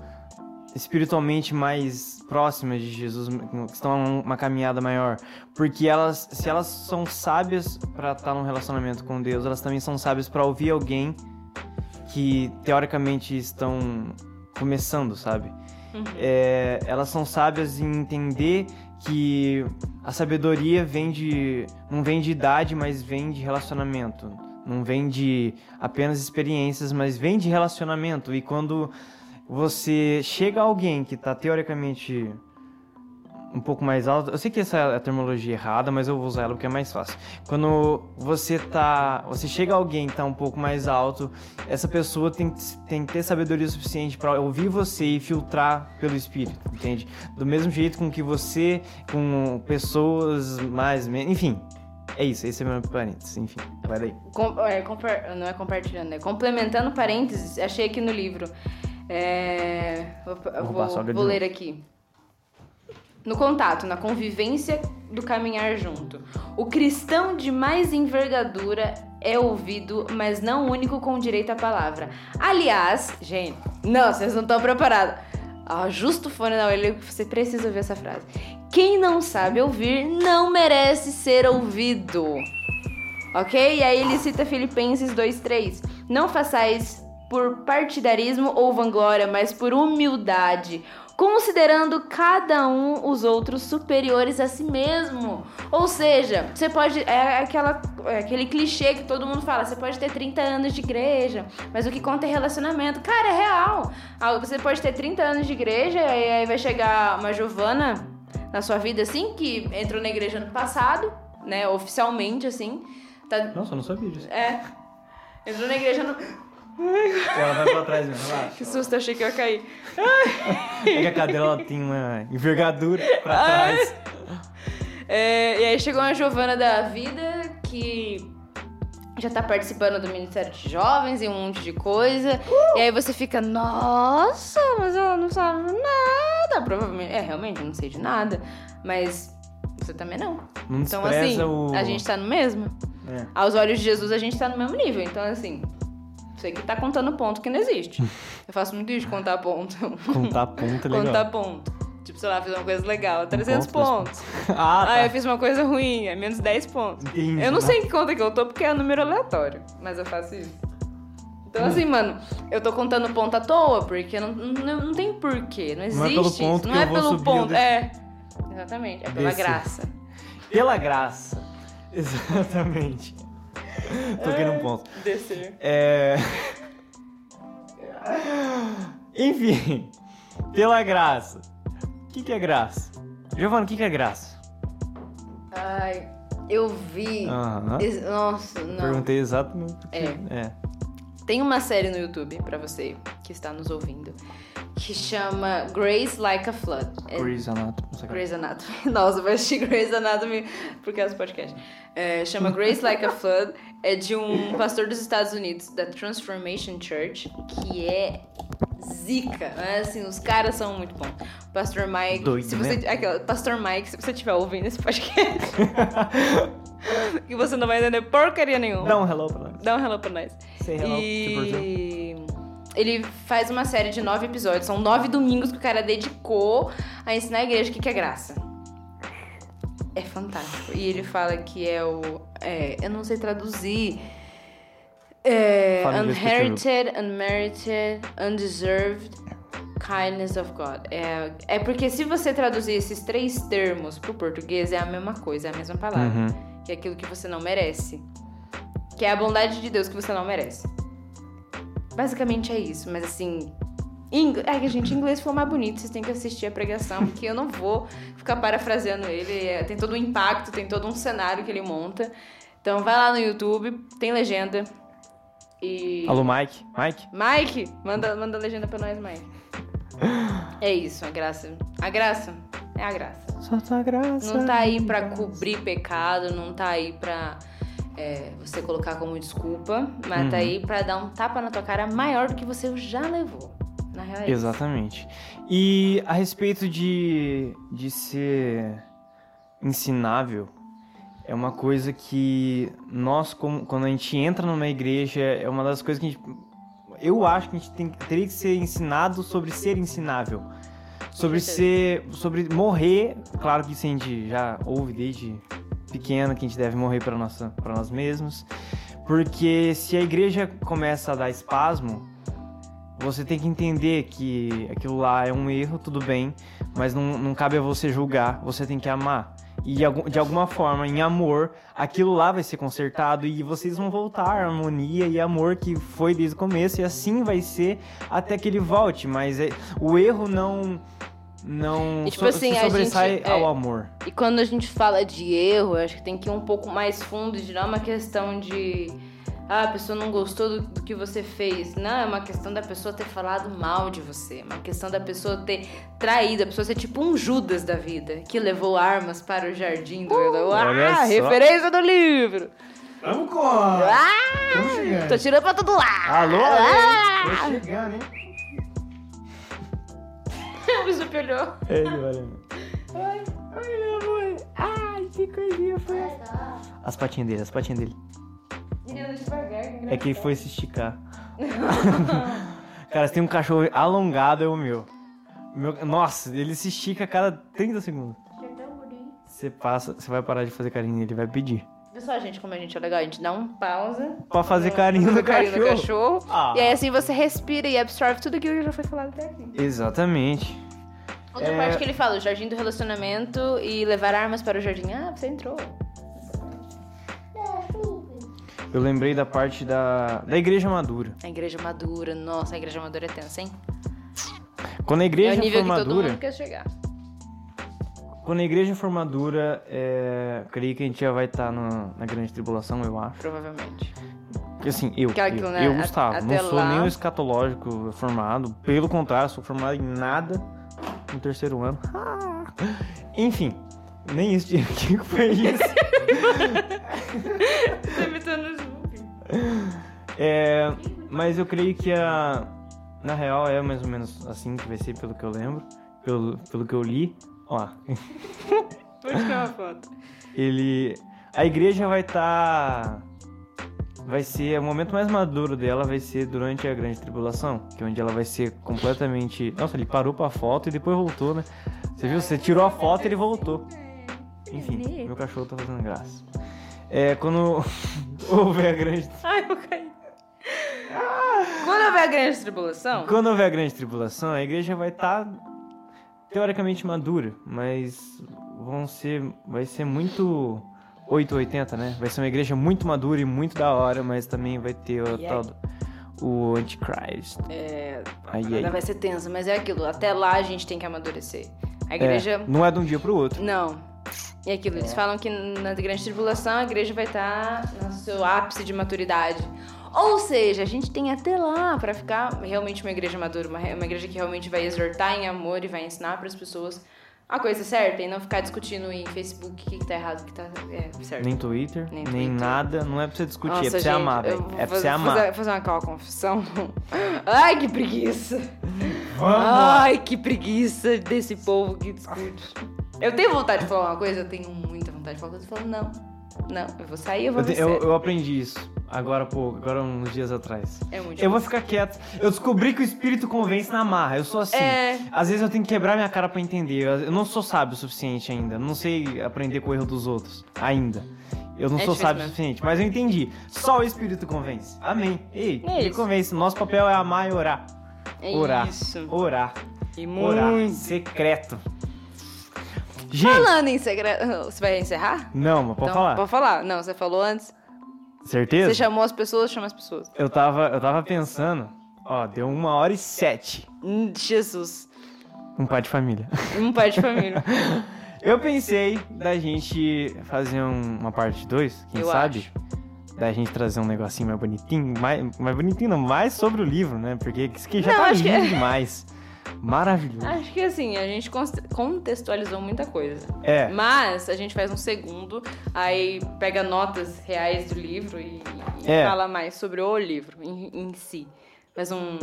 espiritualmente mais próximas de Jesus, que estão numa caminhada maior, porque elas, se elas são sábias para estar num relacionamento com Deus, elas também são sábias para ouvir alguém que teoricamente estão começando, sabe? É, elas são sábias em entender que a sabedoria vem de não vem de idade, mas vem de relacionamento. Não vem de apenas experiências, mas vem de relacionamento. E quando você chega a alguém que tá teoricamente um pouco mais alto, eu sei que essa é a terminologia errada, mas eu vou usar ela porque é mais fácil. Quando você tá, você chega a alguém que tá um pouco mais alto, essa pessoa tem, tem que ter sabedoria suficiente para ouvir você e filtrar pelo espírito, entende? Do mesmo jeito com que você, com pessoas mais, enfim, é isso, esse é meu parênteses, enfim, vai daí. Com- é, compar- não é compartilhando, é complementando parênteses, achei aqui no livro. É, vou, eu a vou, vou ler aqui. No contato, na convivência do caminhar junto. O cristão de mais envergadura é ouvido, mas não único com direito à palavra. Aliás, gente, não, vocês não estão preparados. Ajusta o fone na orelha que você precisa ouvir essa frase. Quem não sabe ouvir não merece ser ouvido. Ok? E aí ele cita Filipenses 2,3. Não façais por partidarismo ou vanglória, mas por humildade, considerando cada um os outros superiores a si mesmo. Ou seja, você pode. É, aquela, é aquele clichê que todo mundo fala: você pode ter 30 anos de igreja, mas o que conta é relacionamento. Cara, é real. Ah, Você pode ter 30 anos de igreja e aí vai chegar uma Giovana na sua vida assim, que entrou na igreja ano passado, né? Oficialmente, assim. Tá, Nossa, eu não sabia disso. é. Entrou na igreja no. Ela vai pra trás mesmo, relaxa. Que susto, achei que eu ia cair. É que a cadeira ela tem uma envergadura pra trás. É, e aí chegou uma Giovana da vida que já tá participando do Ministério de Jovens e um monte de coisa. E aí você fica, nossa, mas ela não sabe nada. Provavelmente, é, realmente, eu não sei de nada. Mas você também não. Não Então, assim, o... a gente tá no mesmo. É. Aos olhos de Jesus, a gente tá no mesmo nível. Então, assim, você que tá contando ponto que não existe. Eu faço muito isso de contar ponto. Contar ponto é legal. contar ponto. Tipo, sei lá, fiz uma coisa legal, 300 ponto, pontos. Ah, tá. Ah, eu fiz uma coisa ruim, é menos 10 pontos. Entendi. Eu não sei em que conta que eu tô, porque é número aleatório, mas eu faço isso. Então, assim, mano, eu tô contando ponto à toa, porque não, não, não tem porquê, não existe Não é pelo ponto Não é pelo ponto, desse- é. Exatamente, é pela Desse. graça. Pela graça. Exatamente. Toquei num ponto. Descer. É... Enfim, pela graça. O que, que é graça? Giovana, o que, que é graça? Ai, eu vi. Aham. Ex- Nossa, não. Perguntei exatamente. o que- É. é. Tem uma série no YouTube, pra você que está nos ouvindo, que chama Grace Like a Flood. É Grey's Anatomy. Grey's Anatomy. Nossa, vou assistir Grey's Anatomy por causa do podcast. É, chama Grace Like a Flood. É de um pastor dos Estados Unidos, da Transformation Church, que é zica. Mas, assim, os caras são muito bons. Pastor Mike. Doido, se você, né? aquela, Pastor Mike, se você estiver ouvindo esse podcast, que você não vai entender porcaria nenhuma. Dá um hello pra nós. Dá um hello pra nós. Say hello Brazil. E ele faz uma série de nove episódios. São nove domingos que o cara dedicou a ensinar a igreja o que que é graça. É fantástico. E ele fala que é o. é, eu não sei traduzir. É, unherited, unmerited, undeserved kindness of God. É, é porque se você traduzir esses três termos pro português, é a mesma coisa, é a mesma palavra Uhum. que é aquilo que você não merece. Que é a bondade de Deus que você não merece. Basicamente é isso, mas assim. Em ingl- É que, gente, inglês for mais bonito, vocês têm que assistir a pregação, porque eu não vou ficar parafraseando ele. é, tem todo um impacto, tem todo um cenário que ele monta. Então vai lá no YouTube, tem legenda. E. Alô, Mike? Mike? Mike, manda, manda legenda pra nós, Mike. É isso, a graça. A graça é a graça. Só tua graça. Não tá aí pra cobrir pecado, não tá aí pra é, você colocar como desculpa, mas tá Uhum. aí pra dar um tapa na tua cara maior do que você já levou. Na real é isso. Exatamente. E a respeito de, de ser ensinável, é uma coisa que nós, como- quando a gente entra numa igreja, é uma das coisas que a gente. Eu acho que a gente tem, teria que ser ensinado sobre ser ensinável. Sobre ser. Sobre morrer. Claro que isso a gente já ouve desde pequeno, que a gente deve morrer para nós mesmos. Porque se a igreja começa a dar espasmo, você tem que entender que aquilo lá é um erro, tudo bem, mas não, não cabe a você julgar, você tem que amar. E de alguma forma, em amor, aquilo lá vai ser consertado e vocês vão voltar à harmonia e amor que foi desde o começo, e assim vai ser até que ele volte. Mas é- o erro não. Não E, tipo so- assim, se a sobressai gente- é. ao amor. E quando a gente fala de erro, eu acho que tem que ir um pouco mais fundo, de não é uma questão de. Ah, a pessoa não gostou do, do que você fez. Não, é uma questão da pessoa ter falado mal de você. É uma questão da pessoa ter traído, a pessoa ser tipo um Judas da vida, que levou armas para o jardim do olha Ah, só. referência do livro! Vamos com! Ah! Tô tirando pra todo lado! Alô, Ah! Tô chegando, hein? O Bizup olhou. Ele, olha. Ai, ai, meu amor. Ai, que coisinha foi As patinhas dele, as patinhas dele. Menina, devagar, É que ele foi se esticar. Cara, se tem um cachorro alongado, é o meu. Meu- Nossa, ele se estica a cada 30 segundos. Você passa, você vai parar de fazer carinho, ele vai pedir. Viu só, gente, como a gente é legal? A gente dá um pausa. Pra fazer carinho no carinho cachorro. no cachorro. Ah. E aí, assim, você respira e absorve tudo aquilo que já foi falado até aqui. Exatamente. Outra É. parte que ele fala, o jardim do relacionamento e levar armas para o jardim. Ah, você entrou. Eu lembrei da parte da, da igreja madura. A igreja madura, nossa, a igreja madura é tensa, hein? Quando a é igreja o nível for que todo madura, mundo quer chegar. Quando a igreja for madura, é, creio que a gente já vai estar na grande tribulação, eu acho. Provavelmente. Porque assim, eu, eu, aquilo, né, eu Gustavo, não até sou lá- nem um escatológico formado, pelo contrário, sou formado em nada no terceiro ano. Enfim, Nem isso, Diego. O que foi isso? É, mas eu creio que a. Na real é mais ou menos assim que vai ser, pelo que eu lembro. Pelo, pelo que eu li. Ó, Vou tirar uma foto. ele. A igreja vai estar. Vai ser. O momento mais maduro dela vai ser durante a grande tribulação. Que é onde ela vai ser completamente. Nossa, ele parou pra foto e depois voltou, né? Você viu? Você tirou a foto e ele voltou. Enfim, meu cachorro tá fazendo graça. É, quando houver a grande. Ai, eu caí. Quando houver a grande tribulação, Quando houver a grande tribulação, a igreja vai estar teoricamente madura, mas vão ser, vai ser muito 880, né? Vai ser uma igreja muito madura e muito da hora, mas também vai ter o tal do, o anticristo. é, Aí, aí. vai ser tensa, mas é aquilo. Até lá a gente tem que amadurecer. A igreja. É, não é de um dia pro outro. Não. E aquilo, eles falam que na grande tribulação a igreja vai estar no seu ápice de maturidade. Ou seja, a gente tem até lá pra ficar realmente uma igreja madura, uma, uma igreja que realmente vai exortar em amor e vai ensinar pras pessoas a coisa certa e não ficar discutindo em Facebook o que, tá errado, o que tá é, certo. Nem Twitter, Nem nem, Twitter. nada. Não é pra você discutir, Nossa, é pra você gente, amar, eu velho. É pra fazer- você amar. Fazer, fazer uma confissão. Ai, que preguiça. Vamos! Ai, que preguiça desse povo que discute. Eu tenho vontade de falar uma coisa, eu tenho muita vontade de falar uma coisa. Eu falo, não, não, eu vou sair, eu vou Eu, eu, eu aprendi isso agora pouco, agora uns dias atrás. É muito Eu vou ficar quieto. Eu descobri que o espírito convence na marra. Eu sou assim. É. Às vezes eu tenho que quebrar minha cara pra entender. Eu não sou sábio o suficiente ainda. Não sei aprender com o erro dos outros. Ainda. Eu não É sou sábio o mesmo. suficiente. Mas eu entendi. Só o espírito convence. Amém. Ei, É ele convence. Nosso papel é amar e orar. É Orar. isso. Orar. E Orar. muito. Secreto. Gente. Falando em segredo. Você vai encerrar? Não, mas pode Então, falar. Pode falar. Não, você falou antes. Certeza? Você chamou as pessoas, chama as pessoas. Eu tava, eu tava pensando. Ó, deu uma hora e sete. Hum, Jesus. Um pai de família. Um pai de família. Eu pensei da gente fazer um- uma parte 2, quem Eu sabe? Da gente trazer um negocinho mais bonitinho, mais, mais bonitinho, não, mais sobre o livro, né? Porque isso aqui já Não, tá acho que- lindo demais. Maravilhoso. Acho que assim, a gente contextualizou muita coisa. É, Mas a gente faz um segundo, aí pega notas reais do livro e, e É. fala mais sobre o livro em, em si. Faz um,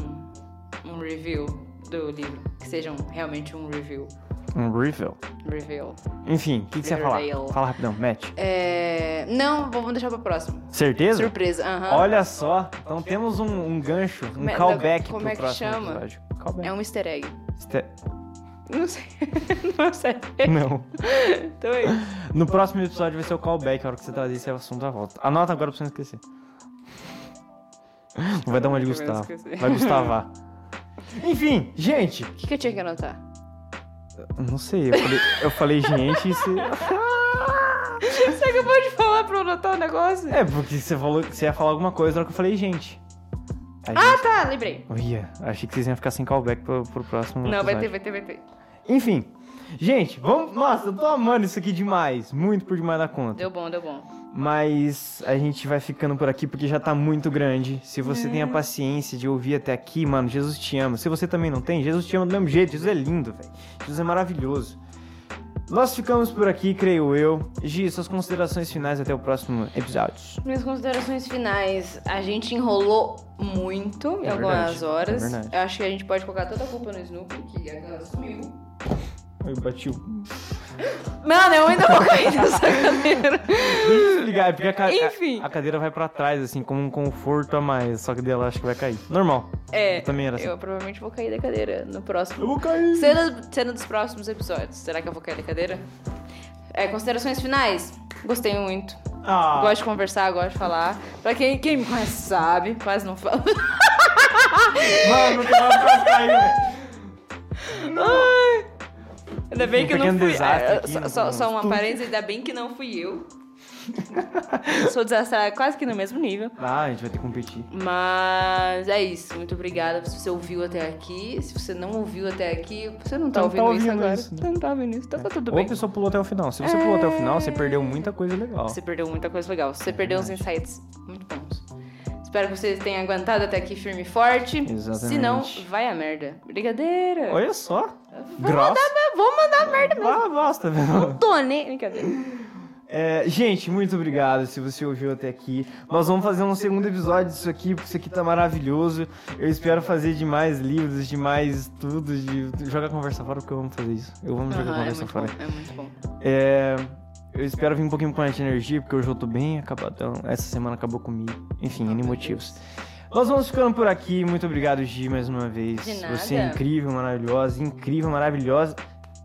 um review do livro, que seja um- realmente um review. um review. Review. Enfim, o que, que você ia falar? Fala rapidão, Matt. É... Não, vamos deixar pra próxima. Certeza? Surpresa, aham. Olha só, então temos um, um gancho, um Como é- callback como pro é que próximo chama? episódio. Callback. É um easter egg. Não sei. Não sei. Não. Então é isso. No próximo episódio vai ser o callback, a hora que você trazer esse assunto à volta. Anota agora pra você não esquecer. Não vai dar uma de Gustavo. Vai Gustavar. Enfim, gente. O que, que eu tinha que anotar? Não sei, eu falei, eu falei gente e você. Você acabou de falar pra eu anotar o negócio? É, porque você falou que você ia falar alguma coisa na hora que eu falei gente. A Ah, tá, lembrei. Olha, achei que vocês iam ficar sem callback pro, pro próximo Não, vai ter, episódio. vai ter, vai ter. Enfim. Gente, vamos. Nossa, eu tô amando isso aqui demais. Muito por demais da conta. Deu bom, deu bom. Mas a gente vai ficando por aqui porque já tá muito grande. Se você É. tem a paciência de ouvir até aqui, mano, Jesus te ama. Se você também não tem, Jesus te ama do mesmo jeito. Jesus é lindo, velho. Jesus é maravilhoso. Nós ficamos por aqui, creio eu. Gi, suas considerações finais até o próximo episódio. Minhas considerações finais. A gente enrolou muito em É algumas verdade, horas. é verdade. Eu acho que a gente pode colocar toda a culpa no Snoopy, que ela sumiu. Eu bati o. Mano, eu ainda vou cair nessa cadeira. Eu explicar, é porque a, ca- Enfim. a, a cadeira vai pra trás, assim, como um conforto a mais. Só que dela acho que vai cair. Normal. É, Eu também era assim. eu provavelmente vou cair da cadeira no próximo. vou cair. Cena, cena dos próximos episódios. Será que eu vou cair da cadeira? É, considerações finais. Gostei muito. Ah, Gosto de conversar, gosto de falar. Pra quem, quem me conhece sabe, quase não falo. mano, que vai quase cair, velho. Ai. Ainda bem Um que eu não fui. é, aqui só, só, só uma parênese, ainda bem que não fui eu. Sou desastrada quase que no mesmo nível. Ah, a gente vai ter que competir. Mas é isso. Muito obrigada se você ouviu até aqui. Se você não ouviu até aqui, você não tá Não ouvindo, tá isso ouvindo agora. isso, né? Você não tá ouvindo isso. Então tá tudo Ou a bem. pessoa pulou até o final. Se você pulou até o final, você perdeu muita coisa legal. Você perdeu muita coisa legal. Você perdeu uns insights muito bons. Espero que você tenha aguentado até aqui firme e forte. Exatamente. Se não, vai a merda. Brigadeira. Olha só. Ela grossa. Vou mandar merda mesmo. Ah, bosta, velho. Tô nem. Brincadeira. É, gente, muito obrigado se você ouviu até aqui. Nós vamos fazer um segundo episódio disso aqui, porque isso aqui tá maravilhoso. Eu espero fazer de mais livros, de mais estudos, de jogar conversa fora, porque eu amo fazer isso. Eu amo jogar é conversa muito fora. bom. É muito bom. É, eu espero vir um pouquinho com mais energia, porque hoje eu tô bem acabadão. Essa semana acabou comigo. Enfim, N motivos. Nós vamos ficando por aqui. Muito obrigado, Gi, mais uma vez. De nada. Você é incrível, maravilhosa, incrível, maravilhosa.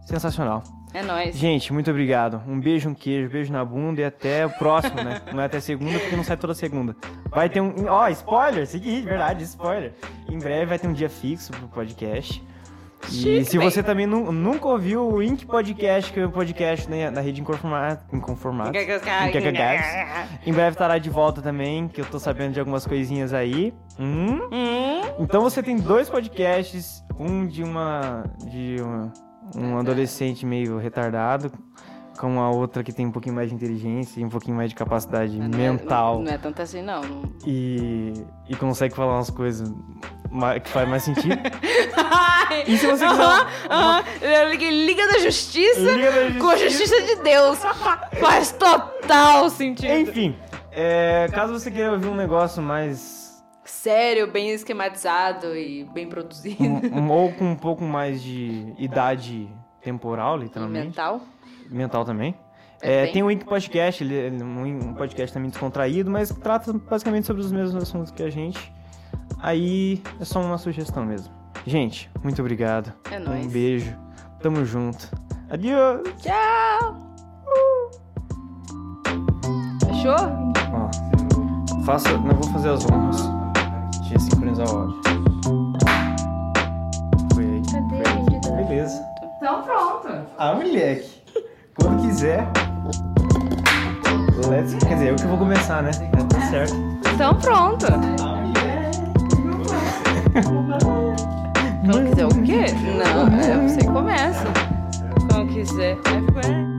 Sensacional. É nóis. Gente, muito obrigado. Um beijo, um queijo, beijo na bunda e até o próximo, né? Não é até segunda, porque não sai toda segunda. Vai ter um. Ó, spoiler, seguinte, verdade, spoiler. Em breve vai ter um dia fixo pro podcast. E Chique, se bem. você também nu- nunca ouviu o Ink Podcast, que é o podcast né, da rede Inconformada, Inconformada, em breve estará de volta também, que eu tô sabendo de algumas coisinhas aí. Hum? Hum, Então você tem dois podcasts, um de uma de uma- um adolescente meio retardado, com a outra que tem um pouquinho mais de inteligência e um pouquinho mais de capacidade não é- mental Não, é tanto assim, não. Não- e, e consegue falar umas coisas que faz mais sentido. E se você quiser-. Eu liguei Liga da Justiça Liga da com a Justiça. De Deus. Faz total sentido. Enfim, é, caso você queira ouvir um negócio mais Sério, bem esquematizado e bem produzido. um- um- ou com um pouco mais de idade temporal, literalmente. Mental. mental também. É É, tem o Wink Podcast, ele é um um podcast também descontraído, mas trata basicamente sobre os mesmos assuntos que a gente. Aí é só uma sugestão mesmo. Gente, muito obrigado. É Um nóis. beijo. Tamo junto. Adiós. Tchau. Fechou? Ó, faça, não vou fazer as honras. Deixa eu sincronizar o áudio. Foi aí. Cadê, Foi aí. bendita? Beleza. Então pronto. Ah, moleque. Quando quiser. Let's... Quer dizer, eu que vou começar, né? Tá certo. Então pronto. Quando quiser o quê? Não, é você começa. Quando quiser. É,